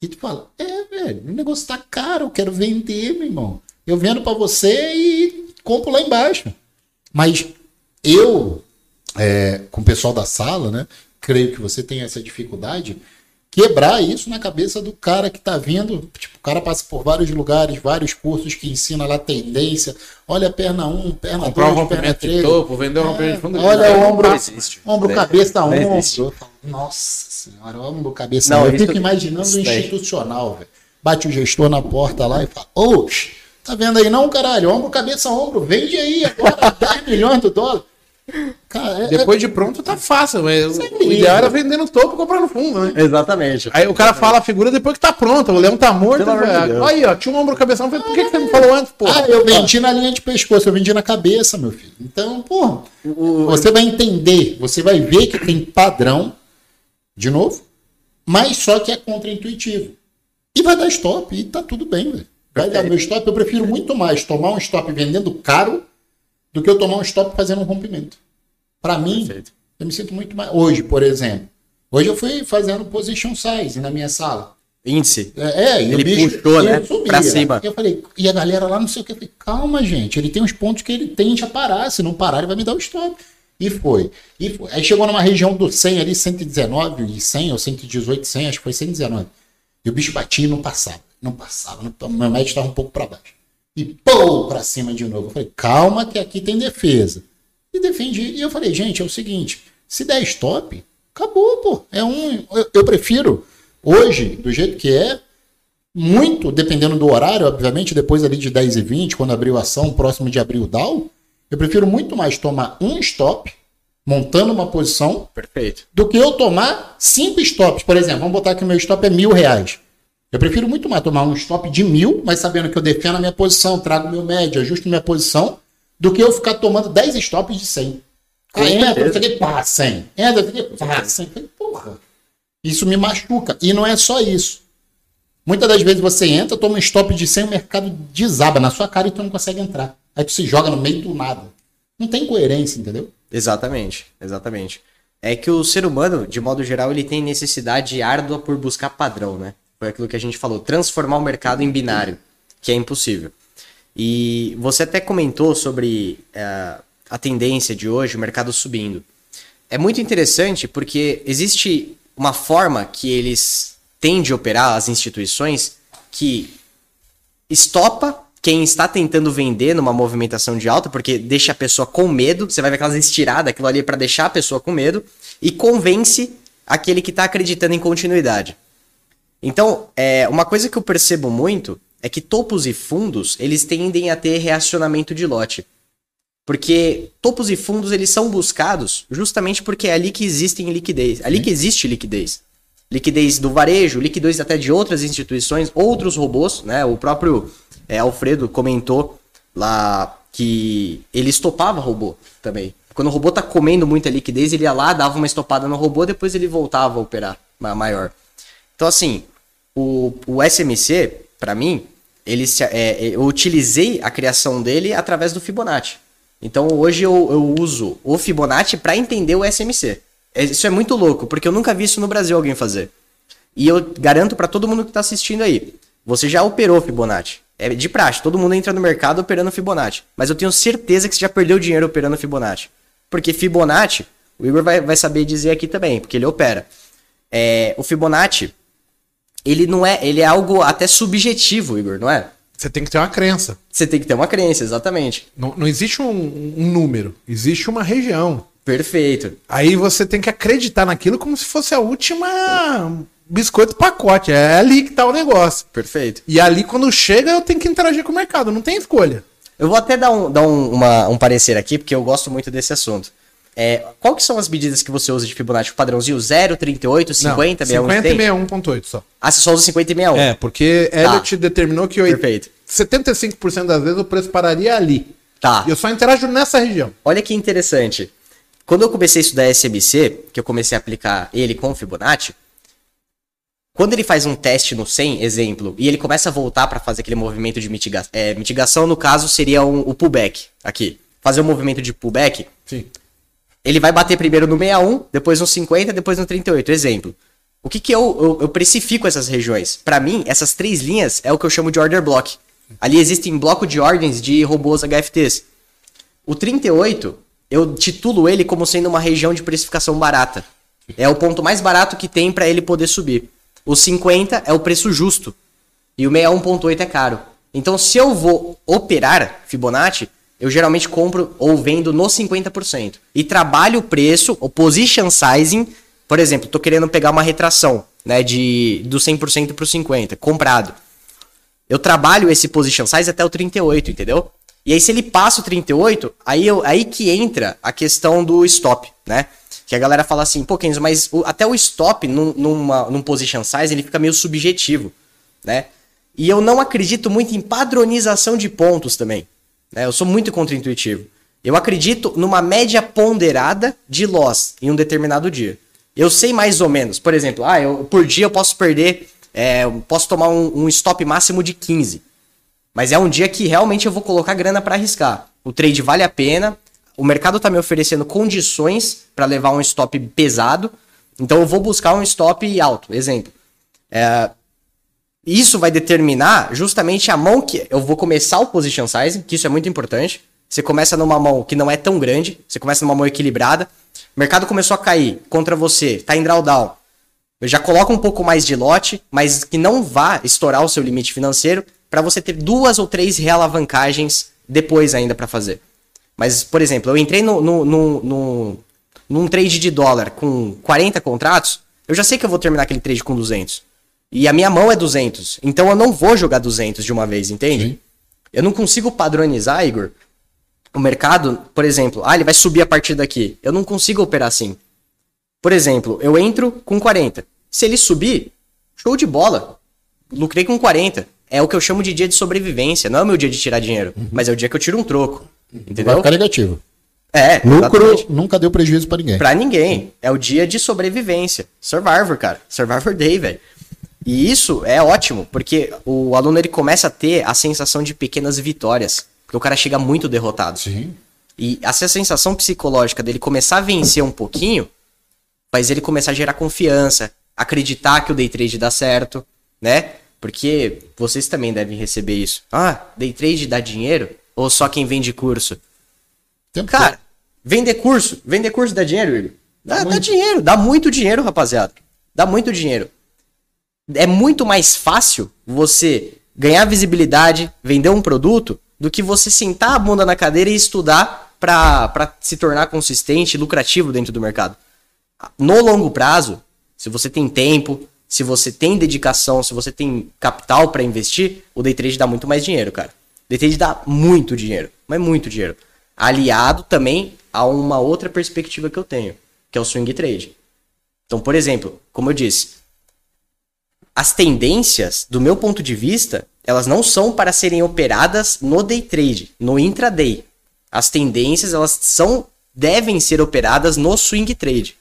E tu fala, é, velho, o negócio tá caro, eu quero vender, meu irmão. Eu vendo pra você e compro lá embaixo. Mas eu, é, com o pessoal da sala, né, creio que você tem essa dificuldade, quebrar isso na cabeça do cara que tá vindo. Tipo, o cara passa por vários lugares, vários cursos que ensina lá tendência. Olha a perna 1, perna 2, Comprar um perna rompimento de 3. topo, vender um rompimento de fundo. Olha o ombro, existe. ombro cabeça, não ombro. existe. Eu falo, Nossa senhora, ombro cabeça. Não, eu isso- fico imaginando isso o institucional, velho. Bate o gestor na porta lá e fala, oxe, tá vendo aí não, caralho? Ombro, cabeça, ombro, vende aí agora [laughs] 10 milhões do dólar. Cara, é, Depois de pronto tá fácil, mas é o ideal era vender no topo e comprar no fundo, né? Exatamente. Aí o cara fala a figura depois que tá pronta, o leão tá morto. Deus. Aí, ó, tinha um ombro cabeção. Falei, por que, que você me falou antes, pô? Ah, eu vendi na linha de pescoço, eu vendi na cabeça, meu filho. Então, porra, você vai entender, você vai ver que tem padrão, de novo, mas só que é contra-intuitivo. E vai dar stop, e tá tudo bem, velho. Vai dar Perfeito. meu stop, eu prefiro muito mais tomar um stop vendendo caro do que eu tomar um stop fazendo um rompimento. Pra mim, Perfeito. eu me sinto muito mais. Hoje, por exemplo, hoje eu fui fazendo position size na minha sala. Índice. É, é, Ele bicho puxou, né, pra cima. Eu falei, e a galera lá não sei o que. Eu falei, calma, gente, ele tem uns pontos que ele tende a parar. Se não parar, ele vai me dar o stop. E foi. E foi. Aí chegou numa região do 100 ali, 119 e 100, ou 118, 100, acho que foi 119. E o bicho batia e não passava. Não passava. Não, meu médio estava um pouco para baixo. E pô, pra cima de novo. Eu falei, calma que aqui tem defesa. E defendi. E eu falei, gente, é o seguinte: se der stop, acabou, pô. É um. Eu, eu prefiro, hoje, do jeito que é, muito, dependendo do horário, obviamente, depois ali de 10 e 20, quando abriu a ação, próximo de abrir o DAO, eu prefiro muito mais tomar um stop, montando uma posição, Perfeito. do que eu tomar cinco stops. Por exemplo, vamos botar que o meu stop é mil reais. Eu prefiro muito mais tomar um stop de mil, mas sabendo que eu defendo a minha posição, trago meu médio, ajusto minha posição, do que eu ficar tomando 10 stops de 100. Com Aí entra, certeza. você que pá, 100. Entra, você que pá, 100. Eu falei, Porra, isso me machuca. E não é só isso. Muitas das vezes você entra, toma um stop de 100, o mercado desaba na sua cara e tu não consegue entrar. Aí tu se joga no meio do nada. Não tem coerência, entendeu? Exatamente, exatamente. É que o ser humano, de modo geral, ele tem necessidade árdua por buscar padrão, né? Foi aquilo que a gente falou, transformar o mercado em binário, que é impossível. E você até comentou sobre eh, a tendência de hoje, o mercado subindo. é muito interessante porque existe uma forma que eles têm de operar as instituições que estopa quem está tentando vender numa movimentação de alta, porque deixa a pessoa com medo, você vai ver aquelas estiradas, aquilo ali para deixar a pessoa com medo, e convence aquele que está acreditando em continuidade. Então, é, uma coisa que eu percebo muito é que topos e fundos, eles tendem a ter reacionamento de lote. Porque topos e fundos, eles são buscados justamente porque é ali que existem liquidez. Ali que existe liquidez. Liquidez do varejo, liquidez até de outras instituições, outros robôs, né? O próprio é, Alfredo comentou lá que ele estopava robô também. Quando o robô tá comendo muita liquidez, ele ia lá, dava uma estopada no robô, depois ele voltava a operar maior. Então, assim, o, o SMC, para mim, ele se, é, eu utilizei a criação dele através do Fibonacci. Então hoje eu, eu uso o Fibonacci para entender o SMC. É, isso é muito louco, porque eu nunca vi isso no Brasil alguém fazer. E eu garanto para todo mundo que está assistindo aí, você já operou Fibonacci. É de praxe, todo mundo entra no mercado operando Fibonacci. Mas eu tenho certeza que você já perdeu dinheiro operando Fibonacci. Porque Fibonacci, o Igor vai, vai saber dizer aqui também, porque ele opera. É, o Fibonacci, ele não é, ele é algo até subjetivo, Igor, não é? Você tem que ter uma crença. Você tem que ter uma crença, exatamente. Não, não existe um, um número, existe uma região. Perfeito. Aí você tem que acreditar naquilo como se fosse a última biscoito pacote. É ali que tá o negócio. Perfeito. E ali, quando chega, eu tenho que interagir com o mercado, não tem escolha. Eu vou até dar um, dar um, uma, um parecer aqui, porque eu gosto muito desse assunto. É, qual que são as medidas que você usa de Fibonacci? O padrãozinho 0, 38, 50, não, 50 e 61.8 só. Ah, você só usa 50 e 61? É, porque tá. Elliot determinou que Perfeito. 75% das vezes o preço pararia ali. Tá. E eu só interajo nessa região. Olha que interessante. Quando eu comecei a estudar SMC, que eu comecei a aplicar ele com Fibonacci, quando ele faz um teste no 100, exemplo, e ele começa a voltar para fazer aquele movimento de mitigação, é, mitigação no caso seria um, o pullback aqui, fazer o um movimento de pullback, Sim. Ele vai bater primeiro no 61, depois no 50, depois no 38. Exemplo. O que, que eu, eu, eu precifico essas regiões? Para mim, essas três linhas é o que eu chamo de order block. Ali existem bloco de ordens de robôs HFTs. O 38, eu titulo ele como sendo uma região de precificação barata. É o ponto mais barato que tem para ele poder subir. O 50 é o preço justo. E o 61.8 é caro. Então, se eu vou operar Fibonacci, eu geralmente compro ou vendo no 50%. E trabalho o preço, o position sizing. Por exemplo, estou querendo pegar uma retração né, de, do 100% para o 50%, comprado. Eu trabalho esse position size até o 38, entendeu? E aí, se ele passa o 38, aí, eu, aí que entra a questão do stop, né? Que a galera fala assim, pô, Kenzo, mas o, até o stop num, numa, num position size ele fica meio subjetivo, né? E eu não acredito muito em padronização de pontos também. Né? Eu sou muito contra-intuitivo. Eu acredito numa média ponderada de loss em um determinado dia. Eu sei mais ou menos. Por exemplo, ah, eu, por dia eu posso perder, é, eu posso tomar um, um, stop máximo de 15. Mas é um dia que realmente eu vou colocar grana para arriscar. O trade vale a pena. O mercado está me oferecendo condições para levar um stop pesado. Então eu vou buscar um stop alto. Exemplo. É, isso vai determinar justamente a mão que eu vou começar o position size, que isso é muito importante. Você começa numa mão que não é tão grande, você começa numa mão equilibrada. O mercado começou a cair contra você, tá em drawdown. Já coloca um pouco mais de lote, mas que não vá estourar o seu limite financeiro para você ter duas ou três realavancagens depois ainda para fazer. Mas, por exemplo, eu entrei no, no, no, no, num trade de dólar com 40 contratos, eu já sei que eu vou terminar aquele trade com 200. E a minha mão é 200. Então eu não vou jogar 200 de uma vez, entende? Sim. Eu não consigo padronizar, Igor, o mercado, por exemplo, ah, ele vai subir a partir daqui. Eu não consigo operar assim. Por exemplo, eu entro com 40. Se ele subir, show de bola. Lucrei com 40. É o que eu chamo de dia de sobrevivência. Não é o meu dia de tirar dinheiro, uhum. mas é o dia que eu tiro um troco. Entendeu? Vai ficar negativo. É, lucro exatamente. nunca deu prejuízo para ninguém. Para ninguém. É o dia de sobrevivência. Survivor, cara. Survivor Day, velho. E isso é ótimo, porque o aluno ele começa a ter a sensação de pequenas vitórias, porque o cara chega muito derrotado. Sim. E essa sensação psicológica dele começar a vencer um pouquinho, faz ele começar a gerar confiança, acreditar que o day trade dá certo, né? Porque vocês também devem receber isso. Ah, day trade dá dinheiro? Ou só quem vende curso? Tempo cara, vender curso, vender curso dá dinheiro, Igor? Dá, dá dinheiro, dá muito dinheiro, rapaziada. Dá muito dinheiro. É muito mais fácil você ganhar visibilidade, vender um produto, do que você sentar a bunda na cadeira e estudar para se tornar consistente e lucrativo dentro do mercado. No longo prazo, se você tem tempo, se você tem dedicação, se você tem capital para investir, o day trade dá muito mais dinheiro, cara. Day trade dá muito dinheiro, mas muito dinheiro. Aliado também a uma outra perspectiva que eu tenho, que é o swing trade. Então, por exemplo, como eu disse, as tendências, do meu ponto de vista, elas não são para serem operadas no day trade, no intraday. As tendências, elas são devem ser operadas no swing trade.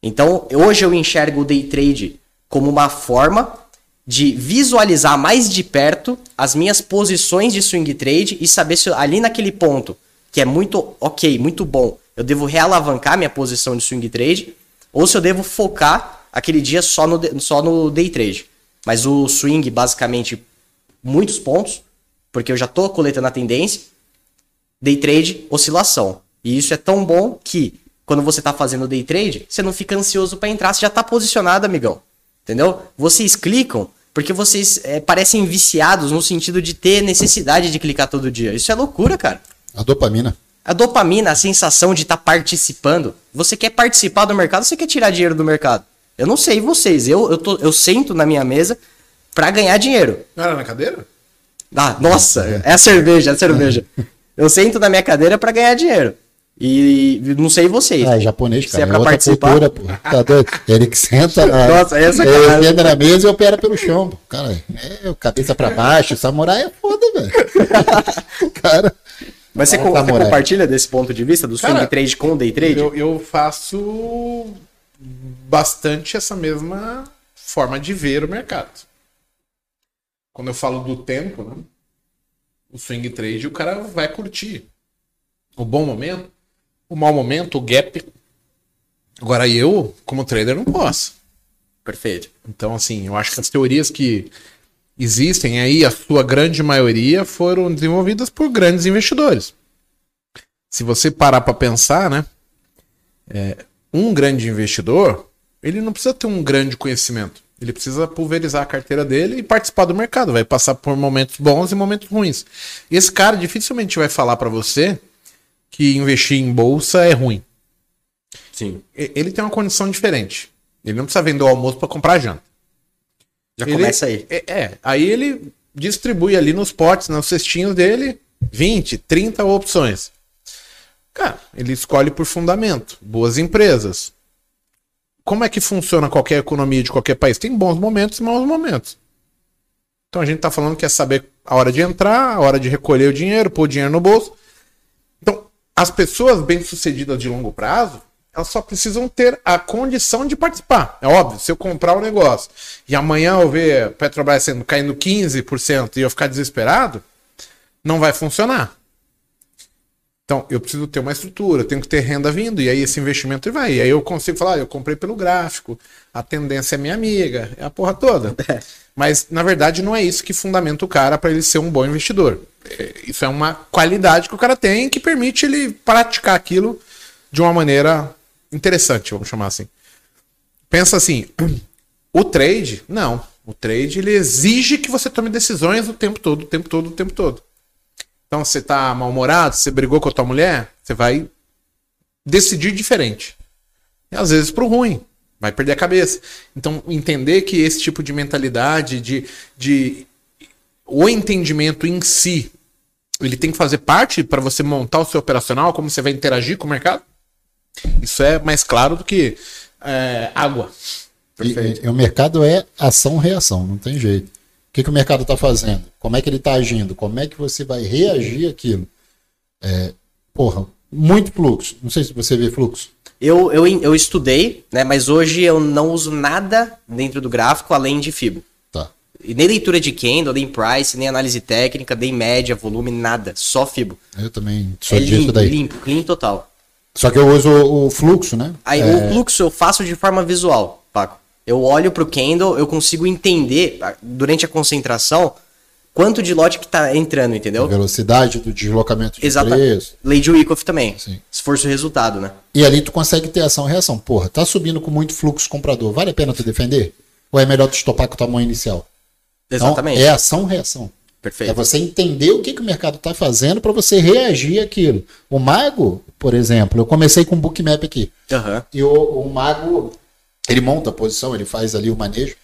Então, hoje eu enxergo o day trade como uma forma de visualizar mais de perto as minhas posições de swing trade e saber se ali naquele ponto, que é muito ok, muito bom, eu devo realavancar minha posição de swing trade ou se eu devo focar aquele dia só no, só no day trade. Mas o swing, basicamente, muitos pontos, porque eu já estou coletando a tendência. Day trade, oscilação. E isso é tão bom que quando você está fazendo day trade, você não fica ansioso para entrar, você já está posicionado, amigão. Entendeu? Vocês clicam porque vocês é, parecem viciados no sentido de ter necessidade de clicar todo dia. Isso é loucura, cara. A dopamina. A dopamina, a sensação de estar tá participando. Você quer participar do mercado, você quer tirar dinheiro do mercado. Eu não sei vocês, eu, eu, tô, eu sento na minha mesa para ganhar dinheiro. Não era na cadeira? Ah, nossa, é a cerveja, é a cerveja. [laughs] Eu sento na minha cadeira para ganhar dinheiro. E não sei vocês. Ah, é japonês, cara. Se é pra é participar. Cultura, pô. Tá doido? Ele que senta. [laughs] Nossa, essa ele cara. senta na mesa e opera pelo chão. Pô. Cara, é cabeça pra baixo. Samurai é foda, velho. [laughs] cara. Mas você, Ah, co- você compartilha desse ponto de vista do swing Cara, trade com day trade? Eu, eu faço bastante essa mesma forma de ver o mercado. Quando eu falo do tempo, né? O swing trade, o cara vai curtir. O bom momento, o mau momento, o gap. Agora eu, como trader, não posso. Perfeito. Então, assim, eu acho que as teorias que existem aí, a sua grande maioria, foram desenvolvidas por grandes investidores. Se você parar para pensar, né? é, um grande investidor, ele não precisa ter um grande conhecimento. Ele precisa pulverizar a carteira dele e participar do mercado. Vai passar por momentos bons e momentos ruins. Esse cara dificilmente vai falar para você que investir em bolsa é ruim. Sim. Ele tem uma condição diferente. Ele não precisa vender o almoço para comprar janta. Já Ele- começa aí. É, é, aí ele distribui ali nos potes, nos cestinhos dele, 20, 30 opções. Cara, ele escolhe por fundamento. Boas empresas. Como é que funciona qualquer economia de qualquer país? Tem bons momentos e maus momentos. Então a gente tá falando que é saber a hora de entrar, a hora de recolher o dinheiro, pôr o dinheiro no bolso. Então, as pessoas bem-sucedidas de longo prazo, elas só precisam ter a condição de participar. É óbvio, se eu comprar o negócio e amanhã eu ver Petrobras sendo caindo 15% e eu ficar desesperado, não vai funcionar. Então, eu preciso ter uma estrutura, eu tenho que ter renda vindo, e aí esse investimento vai. E aí eu consigo falar, ah, eu comprei pelo gráfico, a tendência é minha amiga, é a porra toda. [laughs] Mas, na verdade, não é isso que fundamenta o cara para ele ser um bom investidor. É, Isso é uma qualidade que o cara tem que permite ele praticar aquilo de uma maneira interessante, vamos chamar assim. Pensa assim, [clears throat] o trade, não. O trade, ele exige que você tome decisões o tempo todo, o tempo todo, o tempo todo. Então, você tá mal-humorado, você brigou com a tua mulher, você vai decidir diferente. E às vezes pro ruim, vai perder a cabeça. Então, entender que esse tipo de mentalidade, de, de o entendimento em si, ele tem que fazer parte para você montar o seu operacional, como você vai interagir com o mercado. Isso é mais claro do que é, água. E, e- o mercado é ação-reação, não tem jeito. O que, que o mercado está fazendo? Como é que ele está agindo? Como é que você vai reagir àquilo? É, porra, muito fluxo. Não sei se você vê fluxo. Eu, eu, eu estudei, né? Mas hoje eu não uso nada dentro do gráfico além de FIBO. Tá. E nem leitura de candle, nem price, nem análise técnica, nem média, volume, nada. Só FIBO. Eu também sou É disso limpo, daí. limpo, clean total. Só que eu uso o, o fluxo, né? Aí o fluxo eu faço de forma visual, Paco. Eu olho pro candle, eu consigo entender durante a concentração quanto de lote que tá entrando, A entendeu? velocidade do deslocamento de Exatamente. preço. Lei de Wyckoff também. Sim. Esforço e resultado, né? E ali tu consegue ter ação e reação. Porra, tá subindo com muito fluxo comprador. Vale a pena tu defender? Ou é melhor tu estopar com o tamanho inicial? Exatamente. Então, é ação reação. Perfeito. É você entender o que, que o mercado está fazendo para você reagir àquilo. O mago, por exemplo, eu comecei com um bookmap aqui. Aham. E o, o mago, ele monta a posição, ele faz ali o manejo.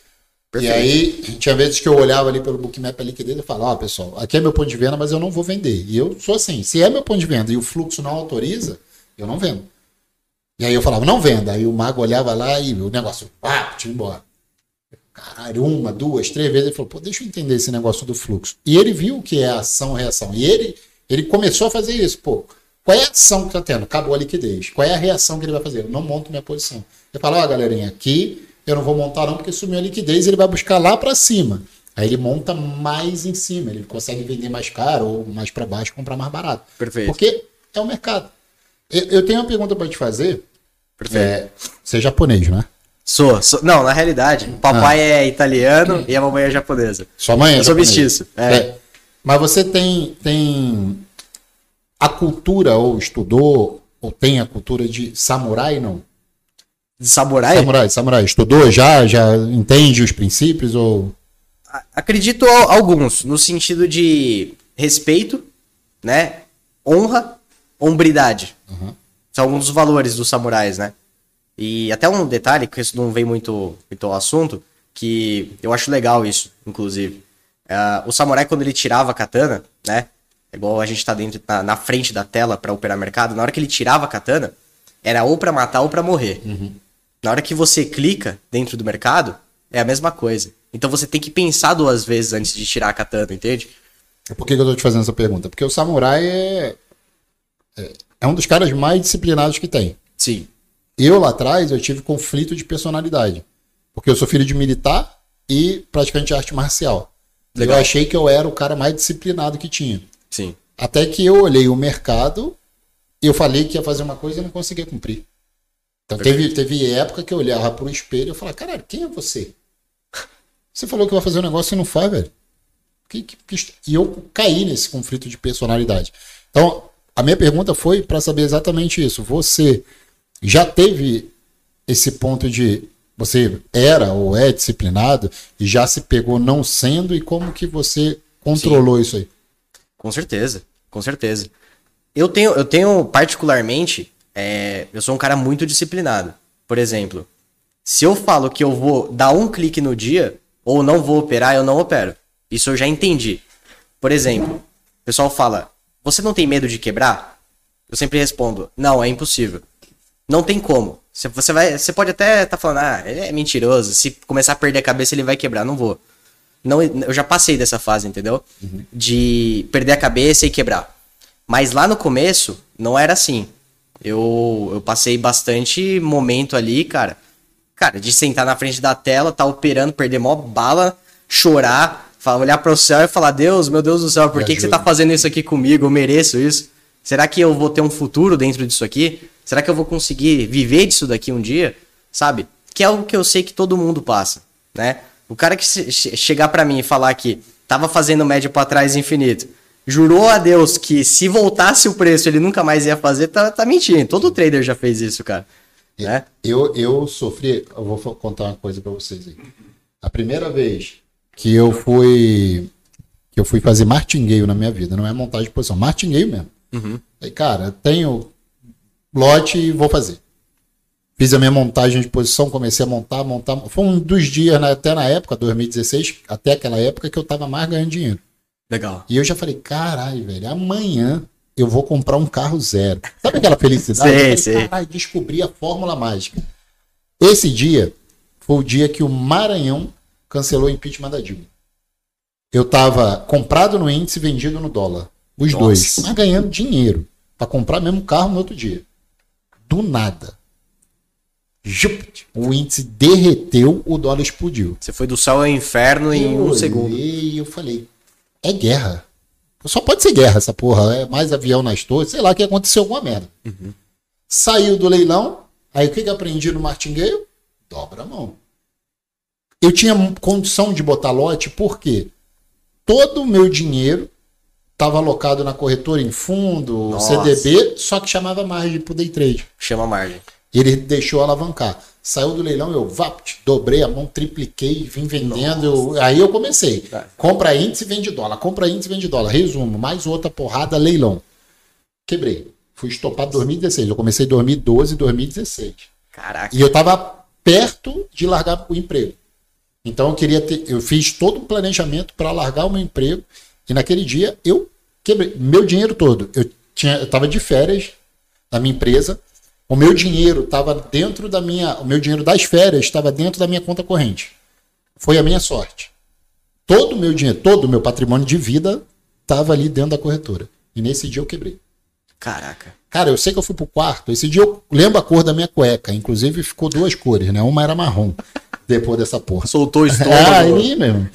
Perfeito. E aí, tinha vezes que eu olhava ali pelo bookmap ali que dele e falava, ó, pessoal, aqui é meu ponto de venda, mas eu não vou vender. E eu sou assim, se é meu ponto de venda e o fluxo não autoriza, eu não vendo. E aí eu falava, não venda. Aí o mago olhava lá e o negócio, pá, tinha embora. Caralho, uma, duas, três vezes. Ele falou, pô, deixa eu entender esse negócio do fluxo. E ele viu o que é ação e reação. E ele, ele começou a fazer isso. Pô, qual é a ação que tá tendo? Acabou a liquidez. Qual é a reação que ele vai fazer? Eu não monto minha posição. Ele fala, ó, galerinha, aqui eu não vou montar não porque sumiu a liquidez ele vai buscar lá para cima. Aí ele monta mais em cima, ele consegue vender mais caro ou mais para baixo, comprar mais barato. Perfeito. Porque é o mercado. Eu, eu tenho uma pergunta para te fazer. Perfeito. É, você é japonês, né? Sou, sou- Não, na realidade, o papai é italiano e a mamãe é japonesa. Sua mãe é Eu sou japonesa? mestiço, é. Mas você tem, tem a cultura, ou estudou, ou tem a cultura de samurai, não? De samurai? Samurai, samurai. Estudou já, já entende os princípios, ou... Acredito al- alguns, no sentido de respeito, né? Honra, hombridade. São alguns dos valores dos samurais, né? E até um detalhe, que isso não vem muito, muito ao assunto, que eu acho legal isso, inclusive. Ah, o samurai, quando ele tirava a katana, né? É igual a gente tá dentro, na, na frente da tela pra operar mercado, na hora que ele tirava a katana, era ou pra matar ou pra morrer. Na hora que você clica dentro do mercado, é a mesma coisa. Então você tem que pensar duas vezes antes de tirar a katana, entende? Por que, que eu tô te fazendo essa pergunta? Porque o samurai é, é, é um dos caras mais disciplinados que tem. Sim. Eu lá atrás, eu tive conflito de personalidade. Porque eu sou filho de militar e praticante de arte marcial. Legal. Eu achei que eu era o cara mais disciplinado que tinha. Sim. Até que eu olhei o mercado e eu falei que ia fazer uma coisa e não conseguia cumprir. Então teve, teve época que eu olhava pro espelho e eu falava, caralho, quem é você? [laughs] Você falou que vai fazer um negócio e não faz, velho. Que- que- que- E eu caí nesse conflito de personalidade. Então, a minha pergunta foi para saber exatamente isso. Você já teve esse ponto de você era ou é disciplinado e já se pegou não sendo e como que você controlou isso aí? Com certeza, com certeza. Eu tenho, eu tenho particularmente, é, eu sou um cara muito disciplinado. Por exemplo, se eu falo que eu vou dar um clique no dia, ou não vou operar, eu não opero. Isso eu já entendi. Por exemplo, o pessoal fala, você não tem medo de quebrar? Eu sempre respondo, não, é impossível. Não tem como. Você- vai, você pode até estar falando, ah, ele é mentiroso, se começar a perder a cabeça ele vai quebrar. Não vou. Não, eu já passei dessa fase, entendeu? De perder a cabeça e quebrar. Mas lá no começo, não era assim. Eu, eu passei bastante momento ali, cara. Cara, de sentar na frente da tela, tá operando, perder mó bala, chorar, olhar pro céu e falar: Deus, meu Deus do céu, por que, que você tá fazendo isso aqui comigo? Eu mereço isso? Será que eu vou ter um futuro dentro disso aqui? Será que eu vou conseguir viver disso daqui um dia? Sabe? Que é algo que eu sei que todo mundo passa, né? O cara que che- che- chegar pra mim e falar que tava fazendo médio pra trás infinito, jurou a Deus que se voltasse o preço ele nunca mais ia fazer, tá, tá mentindo. Todo trader já fez isso, cara. Né? Eu, eu sofri. Eu vou contar uma coisa pra vocês aí. A primeira vez que eu fui. Que eu fui fazer martingale na minha vida, não é montagem de posição, martingale mesmo. Aí, cara, tenho lote e vou fazer. Fiz a minha montagem de posição, comecei a montar, montar. Foi um dos dias, né, até na época, 2016, até aquela época, que eu tava mais ganhando dinheiro. Legal. E eu já falei, caralho, velho, amanhã eu vou comprar um carro zero. Sabe aquela felicidade? Falei, sei. Caralho, descobri a fórmula mágica. Esse dia foi o dia que o Maranhão cancelou o impeachment da Dilma. Eu tava comprado no índice e vendido no dólar. Os Nossa. dois. Mas ganhando dinheiro. Pra comprar mesmo carro no outro dia. Do nada. O índice derreteu, o dólar explodiu. Você foi do céu ao inferno em Eu um segundo. E eu falei, é guerra. Só pode ser guerra essa porra. É mais avião nas torres, sei lá que aconteceu alguma merda. Saiu do leilão, aí o que, que aprendi no martingale? Dobra a mão. Eu tinha condição de botar lote porque todo o meu dinheiro estava alocado na corretora em fundo, Nossa. CDB, só que chamava margem pro day trade. Chama margem. Ele deixou alavancar. Saiu do leilão, eu vapt, dobrei a mão, tripliquei, vim vendendo. eu- aí eu comecei. Tá. Compra índice, vende dólar. Compra índice, vende dólar. Resumo, mais outra porrada, leilão. Quebrei. Fui estopado em 2016. Eu comecei em 2012, 2016. Caraca. E eu estava perto de largar o emprego. Então eu queria ter, eu fiz todo um planejamento para largar o meu emprego e naquele dia eu quebrei meu dinheiro todo. Eu tinha, eu estava de férias na minha empresa. O meu dinheiro estava dentro da minha, o meu dinheiro das férias estava dentro da minha conta corrente. Foi a minha sorte. Todo o meu dinheiro, todo o meu patrimônio de vida estava ali dentro da corretora. E nesse dia eu quebrei. Caraca. Cara, eu sei que eu fui pro quarto. Esse dia eu lembro a cor da minha cueca. Inclusive ficou duas cores, né? Uma era marrom. [laughs] Depois dessa porra. Soltou o Ah, [laughs] estômago. ali mesmo.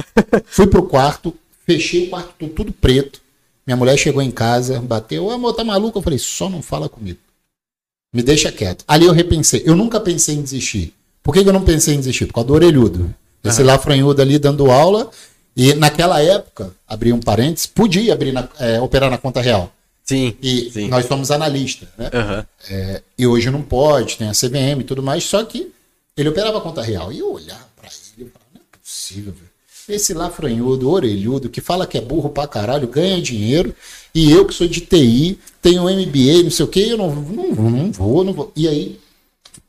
Fui pro quarto, fechei o quarto tudo preto. Minha mulher chegou em casa, bateu, "Ô, amor, tá maluco? Eu falei, só não fala comigo. Me deixa quieto. Ali eu repensei. Eu nunca pensei em desistir. Por que, que eu não pensei em desistir? Por causa do orelhudo. Esse lafranhudo ali dando aula. E naquela época, abri um parênteses, podia abrir na- é, operar na conta real. Sim. E Sim. nós somos analistas, né? Aham. É, e hoje não pode, tem a CVM e tudo mais, só que ele operava a conta real. E eu olhava pra ele e falava, não é possível, velho. Esse lafranhudo, orelhudo, que fala que é burro pra caralho, ganha dinheiro, e eu que sou de TI, tenho MBA, não sei o quê, eu não, não, não vou, não vou. E aí,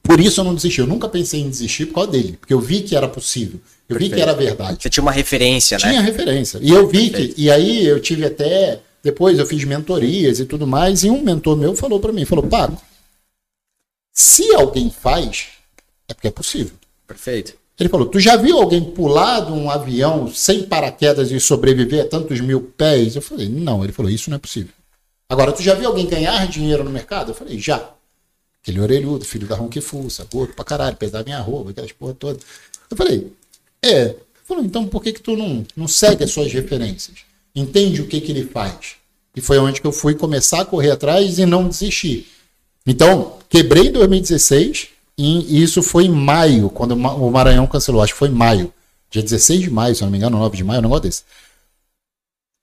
por isso eu não desisti. Eu nunca pensei em desistir por causa dele, porque eu vi que era possível, eu vi que era verdade. Você tinha uma referência, né? Tinha referência. E eu vi que. E aí eu tive até. Depois eu fiz mentorias e tudo mais. E um mentor meu falou para mim: falou, Paco, se alguém faz, é porque é possível. Perfeito. Ele falou: Tu já viu alguém pular de um avião sem paraquedas e sobreviver a tantos mil pés? Eu falei: Não. Ele falou: Isso não é possível. Agora, tu já viu alguém ganhar dinheiro no mercado? Eu falei: Já. Aquele orelhudo, filho da Ronquifuça, gordo pra caralho, pesava minha roupa, aquelas porra toda. Eu falei: É. Ele falou: Então por que, que tu não, não segue as suas referências? Entende o que, que ele faz? E foi onde que eu fui começar a correr atrás e não desistir. Então, quebrei em 2016 e isso foi em maio, quando o Ma- o Maranhão cancelou. Acho que foi em maio. Dia 16 de maio, se não me engano, 9 de maio, um negócio desse.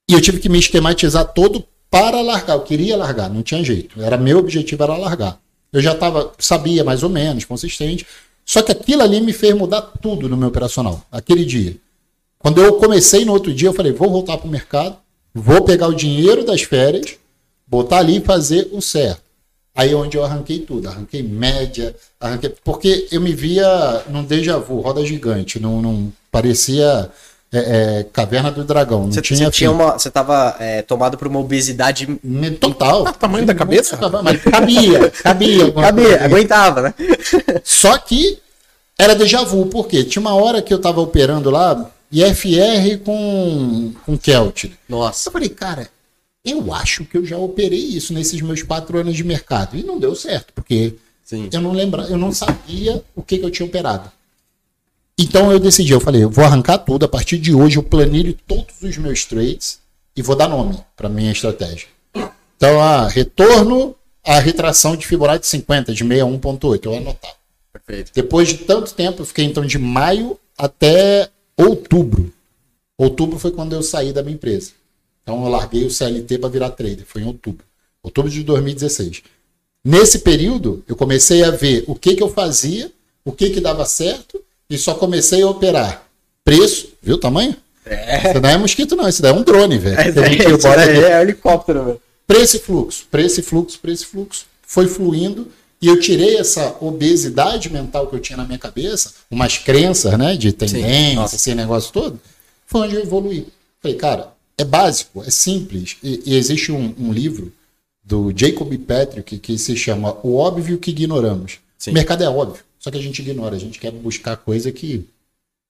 E eu tive que me esquematizar todo para largar. Eu queria largar, não tinha jeito. Era meu objetivo era largar. Eu já tava, sabia mais ou menos, consistente. Só que aquilo ali me fez mudar tudo no meu operacional, aquele dia. Quando eu comecei no outro dia, eu falei, vou voltar para o mercado, vou pegar o dinheiro das férias, botar ali e fazer o certo. Aí é onde eu arranquei tudo, arranquei média, arranquei. Porque eu me via num déjà vu, roda gigante, não, não parecia é, é, caverna do dragão. Não Você tinha, você tinha uma. Você tava é, tomado por uma obesidade. Total. Ah, tamanho da cabeça? Mas cabia, cabia. Cabia, aguentava, né? [laughs] Só que era déjà vu, por quê? Tinha uma hora que eu tava operando lá, IFR com, com Kelt. Nossa. Eu falei, cara, eu acho que eu já operei isso nesses meus quatro anos de mercado. E não deu certo, porque Sim. eu não lembra, eu não sabia o que, que eu tinha operado. Então eu decidi, eu falei, eu vou arrancar tudo, a partir de hoje eu planilho todos os meus trades e vou dar nome para minha estratégia. Então, a retorno à retração de Fibonacci 50, de 61.8, eu anotava. Perfeito. Depois de tanto tempo, eu fiquei então de maio até outubro. Outubro foi quando eu saí da minha empresa. Então eu larguei o CLT para virar trader, foi em outubro. Outubro de 2016. Nesse período, eu comecei a ver o que, que eu fazia, o que, que dava certo, e só comecei a operar. Preço, viu o tamanho? É. Isso não é mosquito, não, isso daí é um drone, velho. Boto daí aqui. é helicóptero, velho. Preço e fluxo, preço e fluxo, preço e fluxo. Foi fluindo e eu tirei essa obesidade mental que eu tinha na minha cabeça, umas crenças, né, de tendência, esse negócio todo. Foi onde eu evoluí. Falei, cara, é básico, é simples. E, e existe um, um livro do Jacob Patrick que se chama O Óbvio que Ignoramos. Sim. O mercado é óbvio, só que a gente ignora, a gente quer buscar coisa que,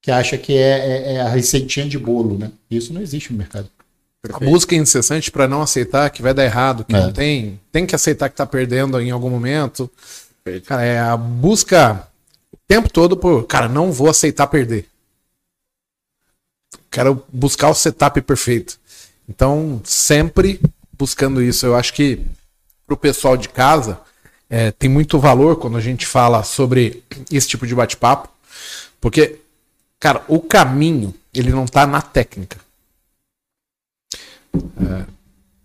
que acha que é, é- é a receitinha de bolo, né? Isso não existe no mercado. A busca incessante para não aceitar que vai dar errado, que É. não tem, tem que aceitar que tá perdendo em algum momento. Cara, é a busca o tempo todo por, cara, não vou aceitar perder. Quero buscar o setup perfeito. Então, sempre buscando isso. Eu acho que pro pessoal de casa é, tem muito valor quando a gente fala sobre esse tipo de bate-papo, porque, cara, o caminho ele não tá na técnica.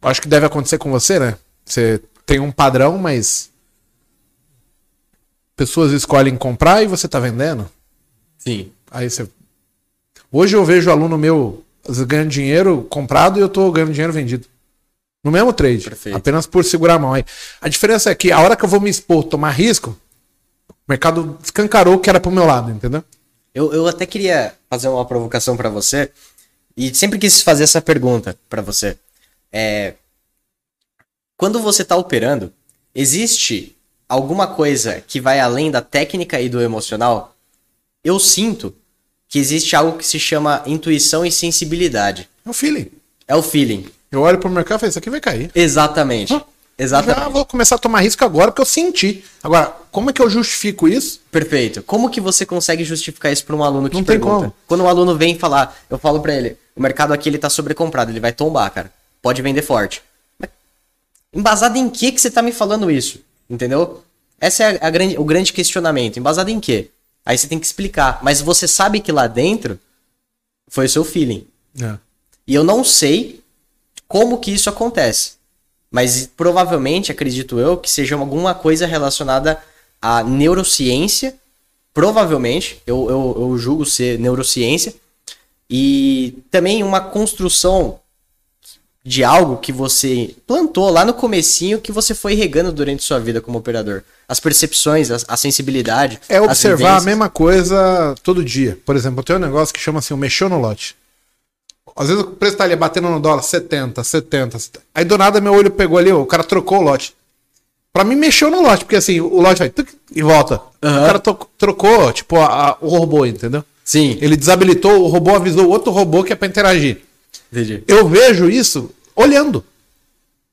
acho que deve acontecer com você, né? Você tem um padrão, mas pessoas escolhem comprar e você tá vendendo. Sim. Aí você. Hoje eu vejo aluno meu ganhando dinheiro comprado e eu tô ganhando dinheiro vendido. No mesmo trade. Perfeito. Apenas por segurar a mão. Aí, a diferença é que a hora que eu vou me expor, tomar risco, o mercado escancarou que era pro meu lado, entendeu? Eu, eu até queria fazer uma provocação pra você. E sempre quis fazer essa pergunta pra você. É, quando você tá operando, existe alguma coisa que vai além da técnica e do emocional? Eu sinto que existe algo que se chama intuição e sensibilidade. É o feeling. É o feeling. Eu olho pro mercado e falo, isso aqui vai cair. Exatamente. Ah, Já Exatamente. vou começar a tomar risco agora porque eu senti. Agora, como é que eu justifico isso? Perfeito. Como que você consegue justificar isso para um aluno que Não tem pergunta? como. Quando um aluno vem falar, eu falo para ele, o mercado aqui ele tá sobrecomprado, ele vai tombar, cara. Pode vender forte. Mas, embasado em que que você tá me falando isso? Entendeu? Essa é a, a grande, o grande questionamento. Embasado em quê? Aí você tem que explicar. Mas você sabe que lá dentro foi o seu feeling. É. E eu não sei como que isso acontece. Mas provavelmente, acredito eu, que seja alguma coisa relacionada à neurociência. Provavelmente, eu, eu, eu julgo ser neurociência. E também uma construção de algo que você plantou lá no comecinho que você foi regando durante sua vida como operador. As percepções, a, a sensibilidade. É observar a mesma coisa todo dia. Por exemplo, eu tenho um negócio que chama assim, o mexeu no lote. Às vezes o preço tá ali batendo no dólar 70, 70, 70. Aí do nada meu olho pegou ali, o cara trocou o lote. Pra mim mexeu no lote, porque assim, o lote vai tuc, e volta. Aham. O cara trocou, tipo, a- a- o robô, entendeu? Sim, Ele desabilitou, o robô avisou o outro robô que é pra interagir. entendi. Eu vejo isso olhando.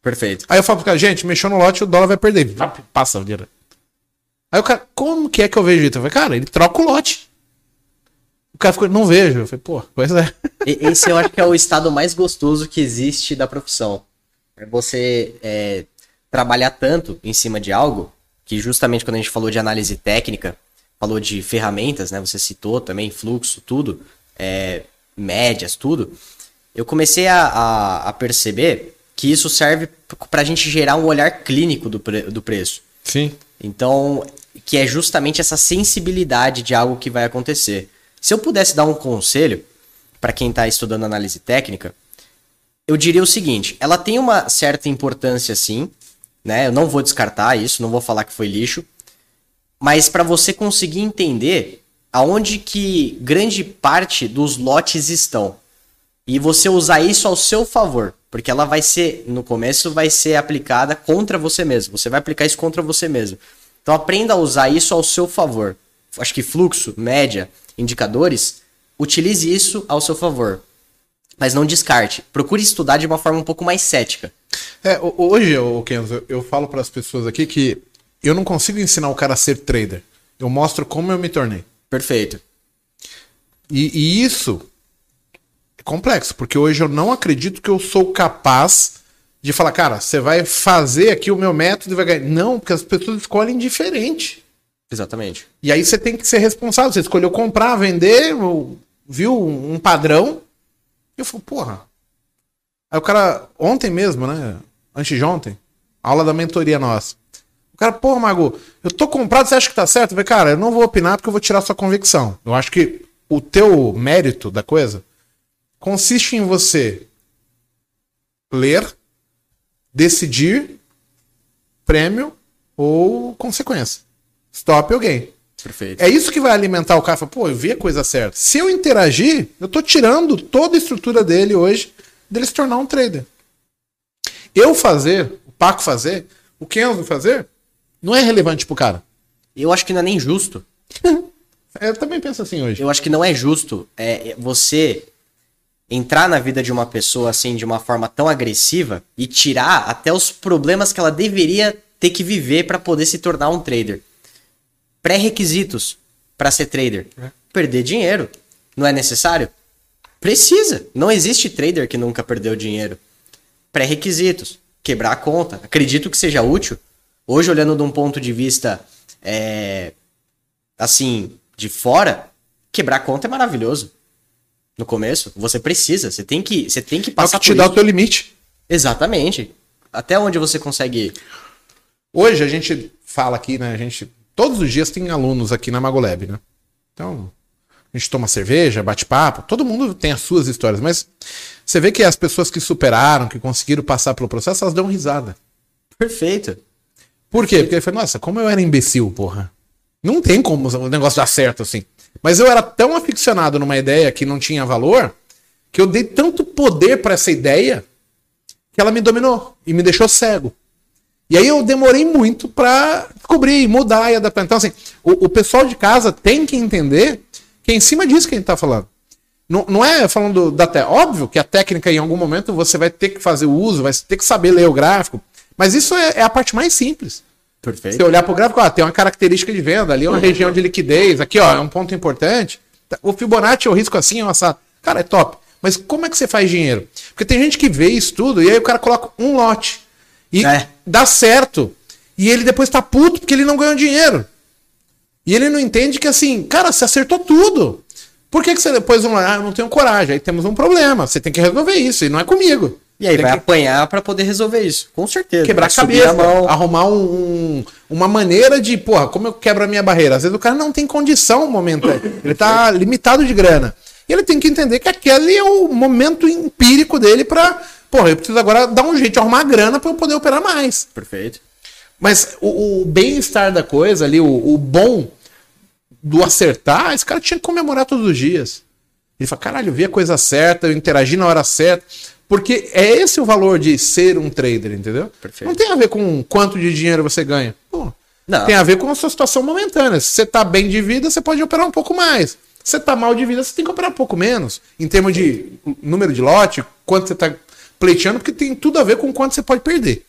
Perfeito. Aí eu falo pro cara, gente, mexeu no lote, o dólar vai perder. Vá, Passa o dinheiro. Aí o cara, como que é que eu vejo isso? Eu falei, cara, ele troca o lote. O cara ficou, não vejo. Eu falei, pô, pois é. Esse eu acho que é o estado mais gostoso que existe da profissão. É você é, trabalhar tanto em cima de algo, que justamente quando a gente falou de análise técnica, falou de ferramentas, né? Você citou também fluxo, tudo, é, médias, tudo. Eu comecei a, a, a perceber que isso serve para a gente gerar um olhar clínico do, pre- do preço. Sim. Então, que é justamente essa sensibilidade de algo que vai acontecer. Se eu pudesse dar um conselho para quem está estudando análise técnica, eu diria o seguinte: ela tem uma certa importância, sim, né? Eu não vou descartar isso, não vou falar que foi lixo, mas para você conseguir entender aonde que grande parte dos lotes estão e você usar isso ao seu favor, porque ela vai ser no começo vai ser aplicada contra você mesmo. Você vai aplicar isso contra você mesmo. Então aprenda a usar isso ao seu favor. Acho que fluxo, média, indicadores, utilize isso ao seu favor. Mas não descarte. Procure estudar de uma forma um pouco mais cética. É, ho- hoje, ô, Kenzo, eu, falo para as pessoas aqui que eu não consigo ensinar o cara a ser trader. Eu mostro como eu me tornei. Perfeito. E, e isso complexo, porque hoje eu não acredito que eu sou capaz de falar, cara, você vai fazer aqui o meu método e vai ganhar. Não, porque as pessoas escolhem diferente. Exatamente. E aí você tem que ser responsável. Você escolheu comprar, vender, viu um padrão. E eu falo, porra. Aí o cara, ontem mesmo, né? Antes de ontem, aula da mentoria nossa. O cara, porra, Mago, eu tô comprado, você acha que tá certo? Eu falei, cara, eu não vou opinar porque eu vou tirar sua convicção. Eu acho que o teu mérito da coisa consiste em você ler, decidir prêmio ou consequência. Stop ou gain. Perfeito. É isso que vai alimentar o cara. Fala, Pô, eu vi a coisa certa. Se eu interagir, eu tô tirando toda a estrutura dele hoje dele se tornar um trader. Eu fazer, o Paco fazer, o Kenzo fazer, não é relevante pro cara. Eu acho que não é nem justo. [laughs] Eu também penso assim hoje. Eu acho que não é justo é, é, você entrar na vida de uma pessoa assim de uma forma tão agressiva e tirar até os problemas que ela deveria ter que viver para poder se tornar um trader. Pré-requisitos para ser trader: perder dinheiro. Não é necessário? Precisa. Não existe trader que nunca perdeu dinheiro. Pré-requisitos: quebrar a conta. Acredito que seja útil. Hoje, olhando de um ponto de vista é, assim, de fora, quebrar conta é maravilhoso. No começo, você precisa, você tem que, você tem que É o passar que te dá isso. o teu limite. Exatamente. Até onde você consegue ir? Hoje a gente fala aqui, né? A gente. Todos os dias tem alunos aqui na Magolab, né? Então, a gente toma cerveja, bate papo, todo mundo tem as suas histórias, mas você vê que as pessoas que superaram, que conseguiram passar pelo processo, elas dão risada. Perfeito. Por quê? Porque ele falou, nossa, como eu era imbecil, porra. Não tem como o negócio dar certo assim. Mas eu era tão aficionado numa ideia que não tinha valor, que eu dei tanto poder para essa ideia, que ela me dominou e me deixou cego. E aí eu demorei muito para descobrir, mudar e adaptar. Então, assim, o, o, pessoal de casa tem que entender que é em cima disso que a gente tá falando. Não, não é falando da técnica. Óbvio que a técnica, em algum momento, você vai ter que fazer o uso, vai ter que saber ler o gráfico. Mas isso é, é a parte mais simples. Perfeito. Você olhar para o gráfico, ó, tem uma característica de venda, ali é uma região de liquidez, aqui ó, é um ponto importante. O Fibonacci eu risco assim, ó, essa... cara, é top. Mas como é que você faz dinheiro? Porque tem gente que vê isso tudo e aí o cara coloca um lote e é. dá certo. E ele depois tá puto porque ele não ganhou dinheiro. E ele não entende que assim, cara, você acertou tudo. Por que, que você depois não, ah, não tenho coragem? Aí temos um problema. Você tem que resolver isso e não é comigo. E aí tem vai que... apanhar para poder resolver isso. Com certeza. Quebrar a cabeça, a arrumar um, um, uma maneira de, porra, como eu quebro a minha barreira? Às vezes o cara não tem condição no momento. Ele tá [laughs] limitado de grana. E ele tem que entender que aquele é o momento empírico dele para, porra, eu preciso agora dar um jeito de arrumar grana para eu poder operar mais. Perfeito. Mas o, o bem-estar da coisa ali, o, o, bom do acertar, esse cara tinha que comemorar todos os dias. Ele fala, caralho, eu vi a coisa certa, eu interagi na hora certa. Porque é esse o valor de ser um trader, entendeu? Perfeito. Não tem a ver com quanto de dinheiro você ganha. Pô, tem a ver com a sua situação momentânea. Se você tá bem de vida, você pode operar um pouco mais você tá mal de vida, você tem que operar um pouco menos. Em termos de número de lote, quanto você tá pleiteando, porque tem tudo a ver com quanto você pode perder.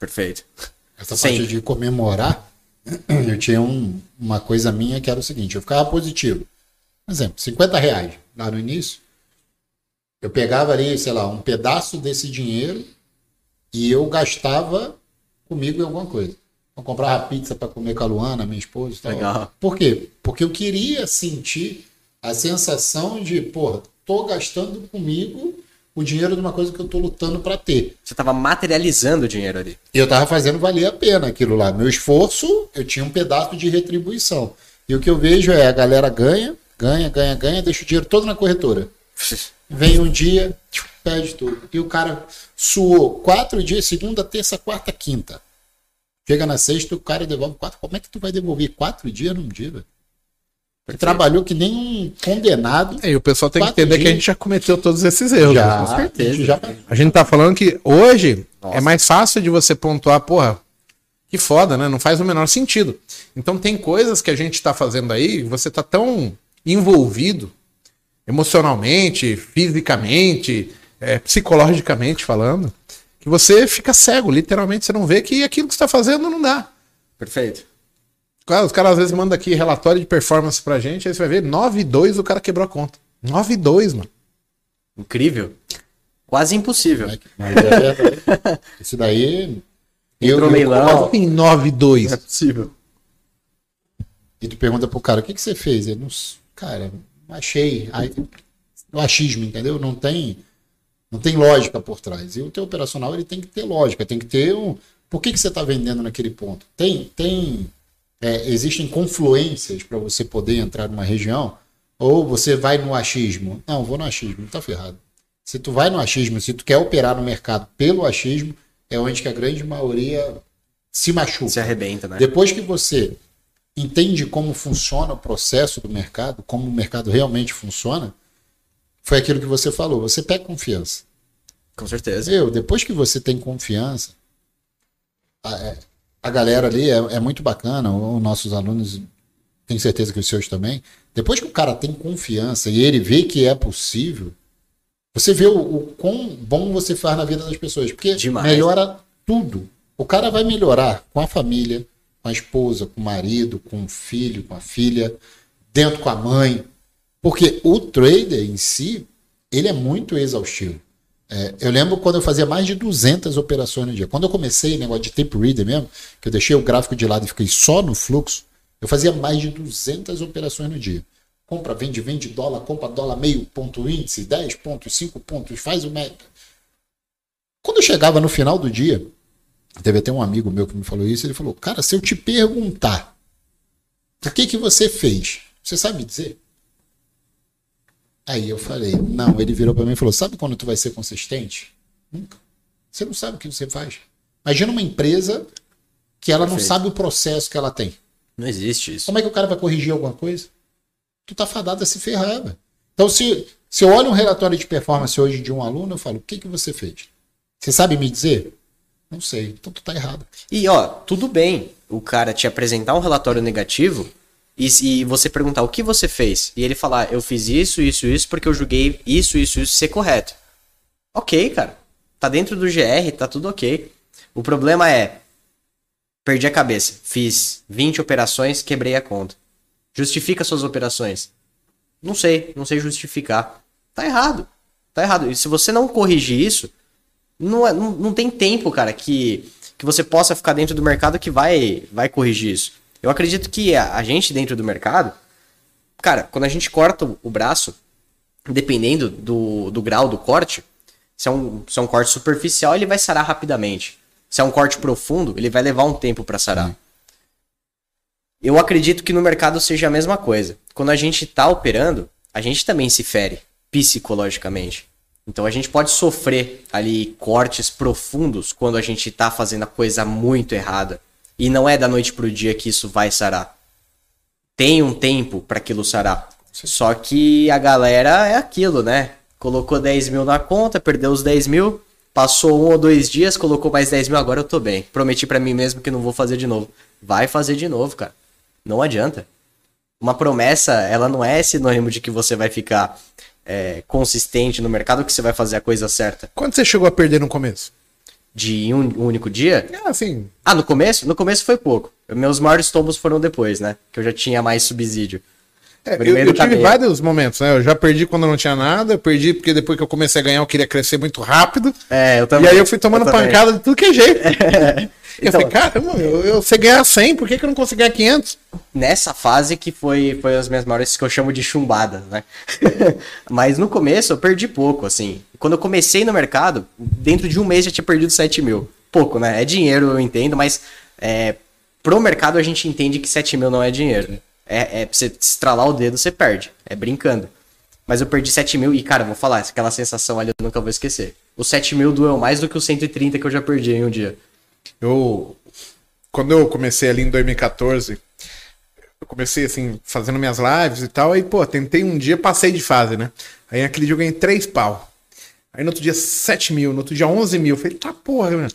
Perfeito. Essa Sim. parte de comemorar, [clears throat] eu tinha um, uma coisa minha que era o seguinte, eu ficava positivo. Por exemplo, 50 reais lá no início, eu pegava ali, sei lá, um pedaço desse dinheiro e eu gastava comigo em alguma coisa. Eu comprava pizza para comer com a Luana, minha esposa. Tal. Legal. Por quê? Porque eu queria sentir a sensação de, porra, tô gastando comigo o dinheiro de uma coisa que eu tô lutando para ter. Você tava materializando o dinheiro ali. E eu tava fazendo valer a pena aquilo lá. Meu esforço, eu tinha um pedaço de retribuição. E o que eu vejo é a galera ganha, ganha, ganha, ganha, deixa o dinheiro todo na corretora. Vem um dia, perde tudo. E o cara suou quatro dias, segunda, terça, quarta, quinta. Chega na sexta, o cara devolve quatro. Como é que tu vai devolver quatro dias num dia, velho? trabalhou que nem um condenado. É, e o pessoal tem que entender dias. que a gente já cometeu todos esses erros. Já, com certeza. A gente, já... a gente tá falando que hoje Nossa. é mais fácil de você pontuar, porra, que foda, né? Não faz o menor sentido. Então tem coisas que a gente tá fazendo aí, você tá tão envolvido emocionalmente, fisicamente, é, psicologicamente falando, que você fica cego, literalmente, você não vê que aquilo que você está fazendo não dá. Perfeito. Os caras às vezes mandam aqui relatório de performance pra gente, aí você vai ver 9,2 o cara quebrou a conta. 9,2, mano. Incrível. Quase impossível. Mas é Isso daí. Entrou eu, leilão. Em 9,2. É possível. E tu pergunta pro cara, o que, que você fez? Ele não. Cara, achei. Aí, o achismo, entendeu? Não tem. Não tem lógica por trás. E o teu operacional ele tem que ter lógica, tem que ter um. Por que, que você está vendendo naquele ponto? Tem, tem é, existem confluências para você poder entrar numa região, ou você vai no achismo. Não, vou no achismo, tá ferrado. Se tu vai no achismo, se tu quer operar no mercado pelo achismo, é onde que a grande maioria se machuca. Se arrebenta, né? Depois que você entende como funciona o processo do mercado, como o mercado realmente funciona, foi aquilo que você falou. Você pega confiança. Com certeza. Eu, depois que você tem confiança, a, é, a galera ali é, é muito bacana, os nossos alunos, tenho certeza que os seus também. Depois que o cara tem confiança e ele vê que é possível, você vê o, o quão bom você faz na vida das pessoas. Porque Demais. melhora tudo. O cara vai melhorar com a família, com a esposa, com o marido, com o filho, com a filha, dentro com a mãe. Porque o trader em si, ele é muito exaustivo. É, eu lembro quando eu fazia mais de 200 operações no dia. Quando eu comecei negócio de tape reader mesmo, que eu deixei o gráfico de lado e fiquei só no fluxo, eu fazia mais de 200 operações no dia. Compra, vende, vende dólar, compra dólar meio ponto índice, 10 pontos, 5 pontos, faz o meta. Quando eu chegava no final do dia, teve até um amigo meu que me falou isso, ele falou, cara, se eu te perguntar o que que você fez, você sabe me dizer? Aí eu falei, não, ele virou para mim e falou, sabe quando tu vai ser consistente? Nunca. Você não sabe o que você faz. Imagina uma empresa que ela não Perfeito. sabe o processo que ela tem. Não existe isso. Como é que o cara vai corrigir alguma coisa? Tu tá fadado a se ferrar, velho. Então, se, se eu olho um relatório de performance hoje de um aluno, eu falo, o que, que você fez? Você sabe me dizer? Não sei. Então tu tá errado. E ó, tudo bem o cara te apresentar um relatório negativo e, e você perguntar o que você fez. E ele falar, eu fiz isso, isso, isso, porque eu julguei isso, isso, isso ser correto. Ok, cara. Tá dentro do GR, tá tudo ok. O problema é. Perdi a cabeça. Fiz 20 operações, quebrei a conta. Justifica suas operações. Não sei, não sei justificar. Tá errado. Tá errado. E se você não corrigir isso, não, é- não, não tem tempo, cara, que, que você possa ficar dentro do mercado que vai, vai corrigir isso. Eu acredito que a, a gente dentro do mercado, cara, quando a gente corta o, o braço, dependendo do, do grau do corte, se é, um, se é um corte superficial, ele vai sarar rapidamente. Se é um corte profundo, ele vai levar um tempo para sarar. Eu acredito que no mercado seja a mesma coisa. Quando a gente tá operando, a gente também se fere psicologicamente. Então a gente pode sofrer ali cortes profundos quando a gente tá fazendo a coisa muito errada. E não é da noite pro dia que isso vai sarar. Tem um tempo para aquilo sarar. Só que a galera é aquilo, né? Colocou 10 mil na conta, perdeu os 10 mil, passou um ou dois dias, colocou mais 10 mil, agora eu tô bem. Prometi pra mim mesmo que não vou fazer de novo. Vai fazer de novo, cara. Não adianta. Uma promessa, ela não é sinônimo de que você vai ficar é, consistente no mercado, que você vai fazer a coisa certa Quanto você chegou a perder no começo? de um único dia. Ah, assim, Ah, no começo? No começo foi pouco. Meus maiores tombos foram depois, né? Que eu já tinha mais subsídio. É, eu, eu tive caminho. vários momentos, né? Eu já perdi quando não tinha nada, eu perdi porque depois que eu comecei a ganhar eu queria crescer muito rápido. É, eu E também. aí eu fui tomando também. pancada de tudo que é jeito. [laughs] Eu Então- falei, caramba, eu, eu sei ganhar 100, por que, que eu não consigo ganhar 500? Nessa fase que foi, foi as minhas maiores que eu chamo de chumbadas, né? [laughs] Mas no começo eu perdi pouco, assim. Quando eu comecei no mercado, dentro de um mês já tinha perdido 7 mil. Pouco, né? É dinheiro, eu entendo, mas é, pro mercado a gente entende que 7 mil não é dinheiro. É, é pra você estralar o dedo, você perde. É brincando. Mas eu perdi 7 mil e, cara, vou falar, aquela sensação ali eu nunca vou esquecer. O 7 mil doeu mais do que os 130 que eu já perdi em um dia. Eu, quando eu comecei ali em 2014, eu comecei assim, fazendo minhas lives e tal, aí, pô, tentei um dia, passei de fase, né? Aí aquele dia eu ganhei 3 pau. Aí no outro dia 7 mil, no outro dia 11 mil. Falei, tá porra, mano.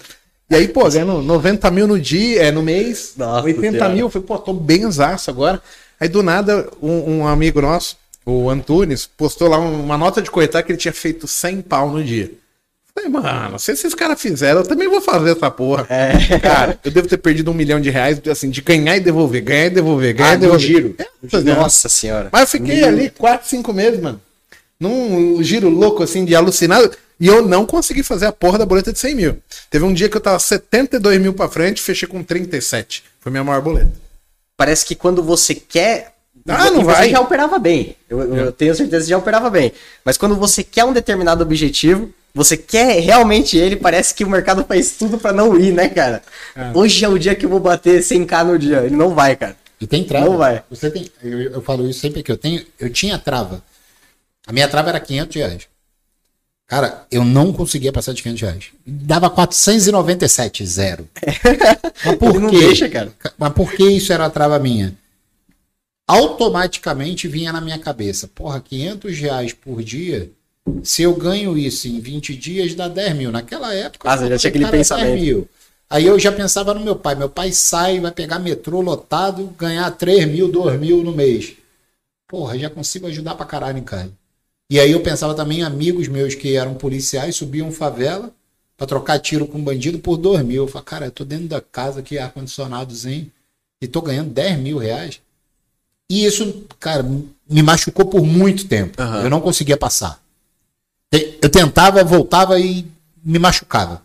E aí, pô, ganhando 90 mil no dia, é, no mês, Nossa 80 Senhora. mil. Falei, pô, tô benzaço agora. Aí do nada, um, um amigo nosso, o Antunes, postou lá uma nota de corretar que ele tinha feito 100 pau no dia. Falei, mano, se esses caras fizeram, eu também vou fazer essa porra. É. Cara, eu devo ter perdido um milhão de reais, assim, de ganhar e devolver, ganhar e devolver, ganhar Ah, e devolver. giro. É. Nossa senhora. Mas eu fiquei ali 4, 5 meses, mano. Num giro louco, assim, de alucinado. E eu não consegui fazer a porra da boleta de 100 mil. Teve um dia que eu tava 72 mil pra frente, fechei com 37. Foi minha maior boleta. Parece que quando você quer. Ah, não você vai. já operava bem. Eu, eu tenho certeza que já operava bem. Mas quando você quer um determinado objetivo, você quer realmente ele, parece que o mercado faz tudo pra não ir, né, cara? Hoje é o dia que eu vou bater 100k no dia. Ele não vai, cara. E tem trava. Não vai. Você tem, eu, eu falo isso sempre que eu tenho. Eu tinha trava. A minha trava era 500 reais. Cara, eu não conseguia passar de 500 reais. Dava 497, zero. [laughs] Mas por Ele não quê? deixa, cara. Mas por que isso era a trava minha? Automaticamente vinha na minha cabeça, porra, 500 reais por dia, se eu ganho isso em 20 dias, dá 10 mil. Naquela época, Ah, eu você já tinha aquele pensamento. 10 mil. Aí eu já pensava no meu pai. Meu pai sai, vai pegar metrô lotado, ganhar 3 mil, 2 mil no mês. Porra, já consigo ajudar pra caralho em casa. E aí eu pensava também em amigos meus que eram policiais, subiam favela pra trocar tiro com bandido por 2 mil. Eu falei, cara, eu tô dentro da casa aqui, ar-condicionadozinho, e tô ganhando 10 mil reais. E isso, cara, me machucou por muito tempo. Aham. Eu não conseguia passar. Eu tentava, voltava e me machucava.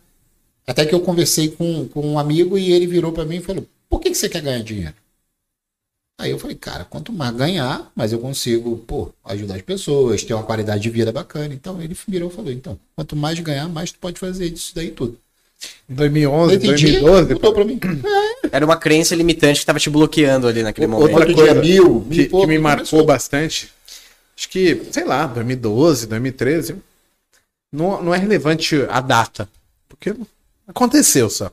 Até que eu conversei com, com um amigo e ele virou pra mim e falou: Por que, que você quer ganhar dinheiro? Aí eu falei, cara, quanto mais ganhar, mais eu consigo, pô, ajudar as pessoas, ter uma qualidade de vida bacana. Então ele virou e falou, então, quanto mais ganhar, mais tu pode fazer isso daí tudo. Em 2011, entendi, 2012. mudou pra mim. Era uma crença limitante que tava te bloqueando ali naquele momento. Outra coisa dia, mil, mil que, pouco, que me marcou começou. bastante, acho que, sei lá, 2012, 2013, não, não é relevante a data, porque aconteceu só.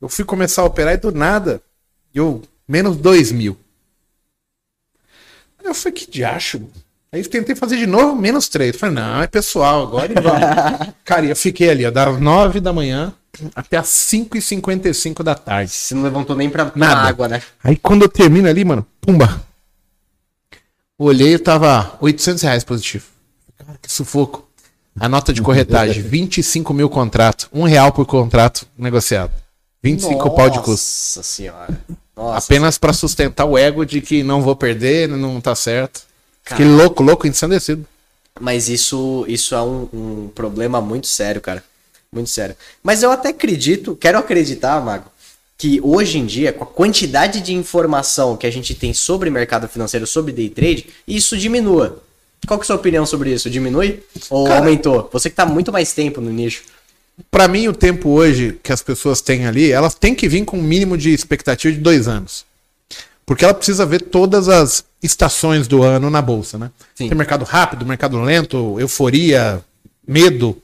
Eu fui começar a operar e do nada, eu, menos 2 mil. Aí eu falei, que diacho? Aí eu tentei fazer de novo, menos 3. Falei, não, é pessoal, agora e vamos. [laughs] Cara, eu fiquei ali, ó, das 9 da manhã até as 5h55 da tarde. Você não levantou nem pra tomar Nada. água, né? Aí quando eu termino ali, mano, pumba. Olhei e tava 800 reais positivo. Cara, que sufoco. A nota de corretagem, [laughs] 25 mil contrato. Um real por contrato negociado. 25 pau de custo. Nossa senhora. Nossa. Apenas pra sustentar o ego de que não vou perder, não tá certo. Fiquei louco, louco, ensandecido. Mas isso, isso é um, um problema muito sério, cara. Muito sério. Mas eu até acredito, quero acreditar, Mago, que hoje em dia, com a quantidade de informação que a gente tem sobre mercado financeiro, sobre day trade, isso diminua. Qual que é a sua opinião sobre isso? Diminui ou Cara- aumentou? Você que tá muito mais tempo no nicho. Pra mim, o tempo hoje que as pessoas têm ali, elas têm que vir com um mínimo de expectativa de dois anos. Porque ela precisa ver todas as estações do ano na bolsa, né? Sim. Tem mercado rápido, mercado lento, euforia, medo,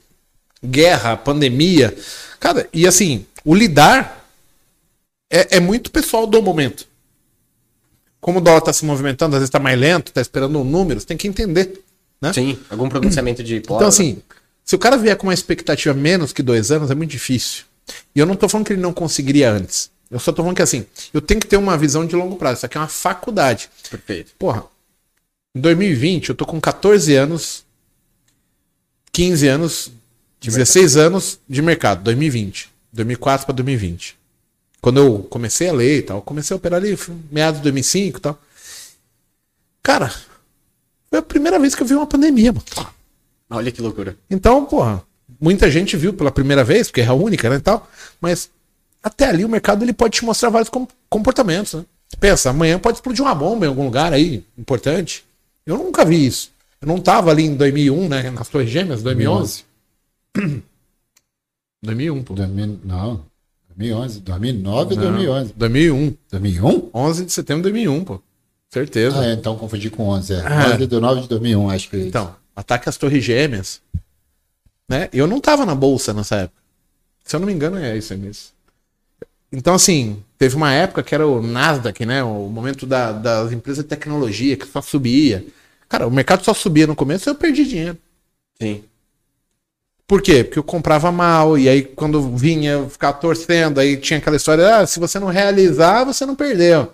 guerra, pandemia. Cara, e assim, o lidar é, é muito pessoal do momento. Como o dólar está se movimentando, às vezes está mais lento, está esperando um número, você tem que entender. Né? Sim, algum pronunciamento de hipótese. Então, assim, se o cara vier com uma expectativa menos que dois anos, é muito difícil. E eu não tô falando que ele não conseguiria antes. Eu só tô falando que assim, eu tenho que ter uma visão de longo prazo. Isso aqui é uma faculdade. Perfeito. Porra, em 2020, eu tô com 14 anos, 15 anos, 16 anos de mercado, 2020. 2004 para 2020. Quando eu comecei a ler e tal, comecei a operar ali, meados de 2005 e tal. Cara, foi a primeira vez que eu vi uma pandemia, mano. Olha que loucura. Então, porra, muita gente viu pela primeira vez, porque é a única, né, e tal, mas até ali o mercado ele pode te mostrar vários com- comportamentos, né? Pensa, amanhã pode explodir uma bomba em algum lugar aí, importante. Eu nunca vi isso. Eu não tava ali em 2001, né, nas Torres Gêmeas, 2011. 2001, pô. 2000, não, 2011, 2009 e Não, 2011. 2001. 2001? 11 de setembro de 2001, pô. Certeza. Ah, é, então confundi com 11. É. Ah. 11 de 9 de 2001, acho que é isso. Então, ataque às Torres Gêmeas. Né? Eu não tava na bolsa nessa época. Se eu não me engano, é isso aí mesmo. Então, assim, teve uma época que era o Nasdaq, né? O momento da- das empresas de tecnologia que só subia. Cara, o mercado só subia no começo e eu perdi dinheiro. Sim. Por quê? Porque eu comprava mal, e aí quando vinha eu ficava torcendo, aí tinha aquela história, ah, se você não realizar, você não perdeu.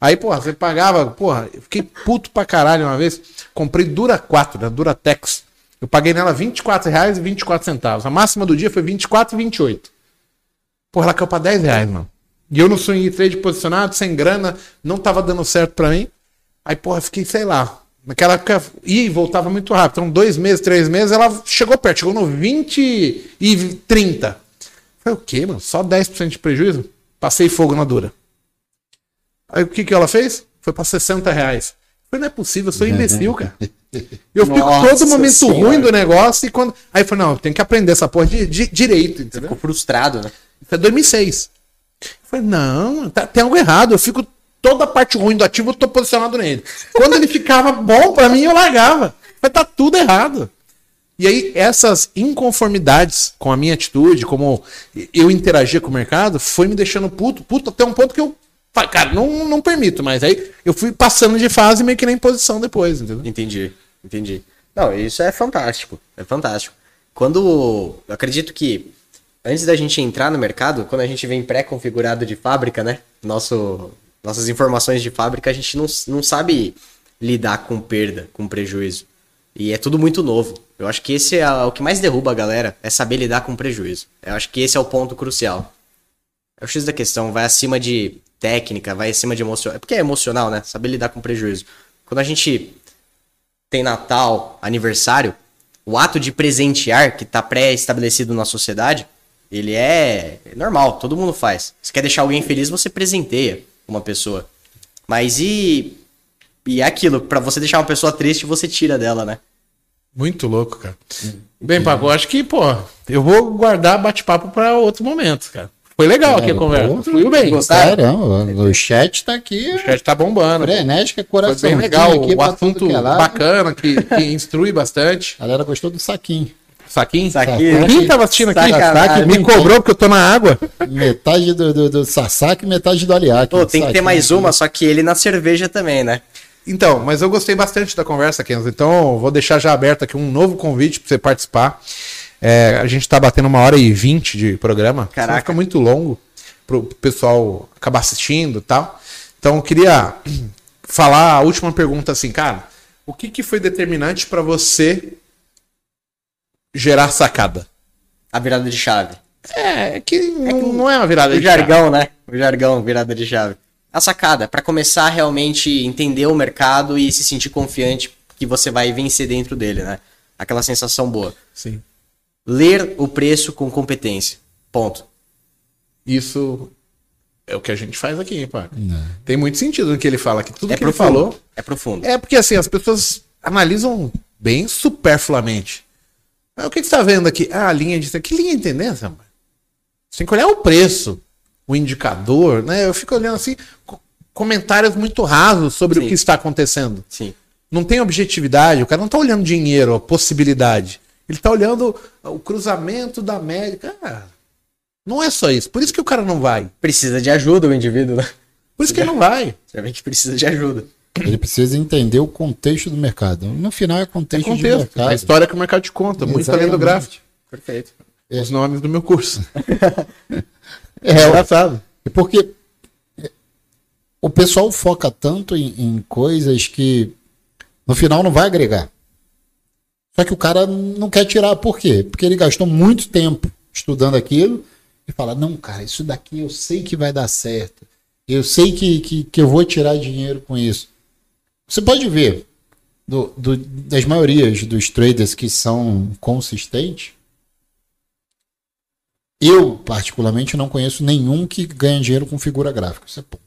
Aí, porra, você pagava, porra, eu fiquei puto pra caralho uma vez, comprei Dura 4, da Duratex. Eu paguei nela R$ 24,24. A máxima do dia foi 24,28. Porra, ela caiu pra 10 reais, mano. E eu no swing trade posicionado, sem grana, não tava dando certo pra mim. Aí, porra, fiquei, sei lá. Naquela época ia e voltava muito rápido. Então, dois meses, três meses, ela chegou perto, chegou no 20 e 30. Falei, o quê, mano? Só 10% de prejuízo? Passei fogo na dura. Aí o que, que ela fez? Foi pra 60 reais. Falei, não é possível, eu sou imbecil, cara. Eu fico Nossa todo momento Senhora. ruim do negócio e quando. Aí eu falei, não, eu tenho que aprender essa porra de, de direito, entendeu? Ficou frustrado, né? Isso é 2006. Eu falei, não, tá- tem algo errado. Eu fico. Toda a parte ruim do ativo, eu tô posicionado nele. Quando ele ficava bom pra mim, eu largava. Falei, tá tudo errado. E aí, essas inconformidades com a minha atitude, como eu interagia com o mercado, foi me deixando puto, puto até um ponto que eu. Cara, não, não permito, mas aí eu fui passando de fase meio que nem posição depois, entendeu? Entendi, entendi. Não, isso é fantástico, é fantástico. Quando, eu acredito que antes da gente entrar no mercado, quando a gente vem pré-configurado de fábrica, né, nosso, nossas informações de fábrica, a gente não, não sabe lidar com perda, com prejuízo. E é tudo muito novo. Eu acho que esse é o que mais derruba a galera, é saber lidar com prejuízo. Eu acho que esse é o ponto crucial. É o X da questão, vai acima de técnica, vai acima de emocional. É porque é emocional, né? Saber lidar com prejuízo. Quando a gente tem Natal, aniversário, o ato de presentear, que tá pré-estabelecido na sociedade, ele é normal, todo mundo faz. Você quer deixar alguém feliz, você presenteia uma pessoa. Mas e. E é aquilo, pra você deixar uma pessoa triste, você tira dela, né? Muito louco, cara. Bem, Paco, eu acho que, pô, eu vou guardar bate-papo pra outro momento, cara. Foi legal aqui a É, conversa. Fluiu bem. Gostaram? Caramba, o chat tá aqui. O chat tá bombando. Frenética, Foi coração. bem legal. aqui O assunto que é bacana, que, que instrui bastante. A galera gostou do saquinho. Saquinho? Saquinho. Quem tava assistindo aqui? Sacanagem. Me cobrou porque eu tô na água. Metade do, do, do Sasaki e metade do Aliac. Pô, tem que ter mais uma, só que ele na cerveja também, né? Então, mas eu gostei bastante da conversa, Kenzo. Então, vou deixar já aberto aqui um novo convite para você participar. É, a gente tá batendo uma hora e vinte de programa. Caraca. Senão Fica muito longo pro pessoal acabar assistindo e tal. Então, eu queria [clears throat] falar a última pergunta assim, cara. O que, que foi determinante para você gerar sacada? A virada de chave. É, que não, não é uma virada O de chave. jargão, né? O jargão, virada de chave. A sacada, pra começar a realmente entender o mercado e se sentir confiante que você vai vencer dentro dele, né? Aquela sensação boa. Sim. Ler o preço com competência. Ponto. Isso é o que a gente faz aqui, hein, pá. Tem muito sentido no que ele fala aqui. Tudo É que ele profundo. falou. É profundo. É porque assim, as pessoas analisam bem superfluamente. Mas o que, que você tá vendo aqui? Ah, a linha de. Que linha de tendência, mano? Você tem que olhar o preço, o indicador, né? Eu fico olhando assim, co- comentários muito rasos sobre Sim. o que está acontecendo. Sim. Não tem objetividade, o cara não tá olhando dinheiro, a possibilidade. Ele tá olhando o cruzamento da média. Cara, não é só isso. Por isso que o cara não vai. Precisa de ajuda o indivíduo, né? Por isso que ele não vai. Você vê que precisa de ajuda. Ele precisa entender o contexto do mercado. No final é contexto, de Contexto. mercado. A história que o mercado te conta. Muito além do Exatamente. gráfico. Perfeito. Os nomes do meu curso. [laughs] É, engraçado. É Porque o pessoal foca tanto em, em coisas que no final não vai agregar. Só que o cara não quer tirar. Por quê? Porque ele gastou muito tempo estudando aquilo e fala: não, cara, isso daqui eu sei que vai dar certo. Eu sei que, que, que eu vou tirar dinheiro com isso. Você pode ver do, do- das maiorias dos traders que são consistentes. Eu, particularmente, não conheço nenhum que ganha dinheiro com figura gráfica. Isso é ponto.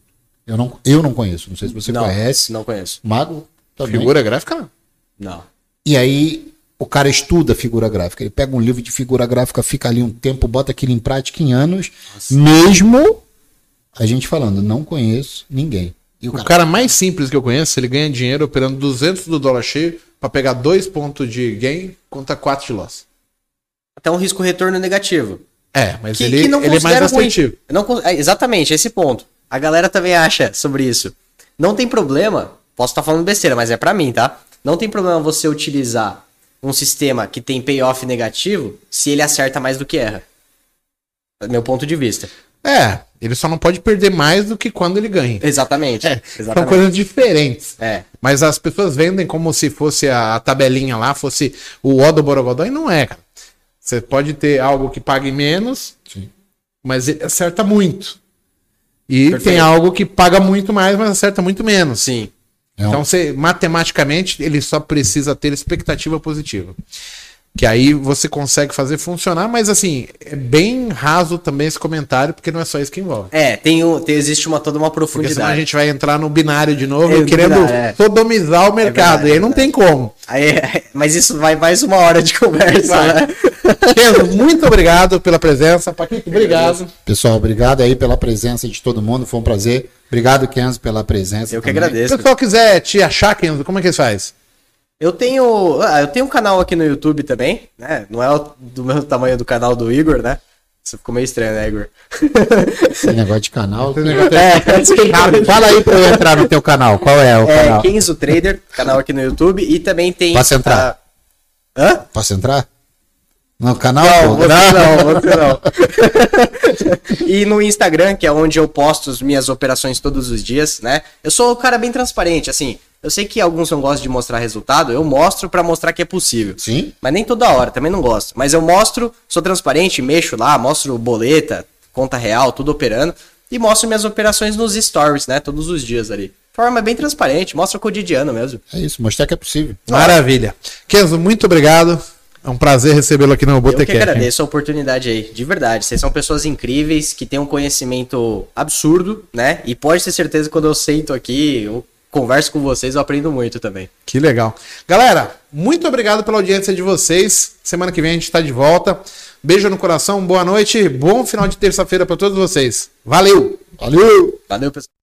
Eu não, eu não conheço. Não sei se você não, conhece. Não conheço. Mago também. Figura gráfica, não. Não. E aí o cara estuda figura gráfica. Ele pega um livro de figura gráfica, fica ali um tempo, bota aquilo em prática em anos. Mesmo a gente falando, não conheço ninguém. E o O cara, cara mais simples que eu conheço, ele ganha dinheiro operando 200 do dólar cheio pra pegar 2 pontos de gain contra 4 de loss. Até um risco retorno negativo. É, mas que, ele, que ele é mais assertivo. Não é, exatamente, esse ponto. A galera também acha sobre isso. Não tem problema, posso estar falando besteira, mas é pra mim, tá? Não tem problema você utilizar um sistema que tem payoff negativo se ele acerta mais do que erra. É Meu ponto de vista. É, ele só não pode perder mais do que quando ele ganha. Exatamente. É, são exatamente. coisas diferentes. É. Mas as pessoas vendem como se fosse a, a tabelinha lá, fosse o O do Borogodó, e não é, cara. Você pode ter algo que pague menos, Sim. mas ele acerta muito. E Perfeito. tem algo que paga muito mais, mas acerta muito menos. Sim. É Então, você, matematicamente, ele só precisa ter expectativa positiva. Que aí você consegue fazer funcionar, mas assim, é bem raso também esse comentário, porque não é só isso que envolve. É, tem, o- tem- existe uma, toda uma Porque senão a profundidade. gente vai entrar no binário de novo, É, querendo binário, é. sodomizar o mercado. verdade, e aí não é tem como. Aí, mas isso vai mais uma hora de conversa, Vai. né? [laughs] Kenzo, muito obrigado pela presença. Paquito, obrigado. Pessoal, obrigado aí pela presença de todo mundo. Foi um prazer. Obrigado, Kenzo, pela presença. Eu que também. Se agradeço. o pessoal quiser te achar, Kenzo, como é que eles faz? Eu tenho, ah, eu tenho um canal aqui no YouTube também, né? Não é o- do mesmo tamanho do canal do Igor, né? Isso ficou meio estranho, né, Igor? Esse negócio de canal. Negócio É, [laughs] Fala aí pra eu entrar no teu canal. Qual é o é canal? Kenzo Trader, canal aqui no YouTube, e também tem. Posso entrar? ah, Hã? Posso entrar? No canal? Não, você não, você não. [laughs] e no Instagram, que é onde eu posto as minhas operações todos os dias, né? Eu sou um cara bem transparente, assim. Eu sei que alguns não gostam de mostrar resultado, eu mostro pra mostrar que é possível. Sim. Mas nem toda hora, também não gosto. Mas eu mostro, sou transparente, mexo lá, mostro boleta, conta real, tudo operando. E mostro minhas operações nos stories, né? Todos os dias ali. Forma bem transparente, mostra o cotidiano mesmo. É isso, mostrar que é possível. Maravilha. Kenzo, muito obrigado. É um prazer recebê-lo aqui no Eu que Botecast. agradeço a oportunidade aí, de verdade. Vocês são pessoas incríveis, que têm um conhecimento absurdo, né? E pode ter certeza que quando eu sento aqui, eu converso com vocês, eu aprendo muito também. Que legal. Galera, muito obrigado pela audiência de vocês. Semana que vem a gente está de volta. Beijo no coração, boa noite, bom final de terça-feira para todos vocês. Valeu! Valeu! Valeu, pessoal.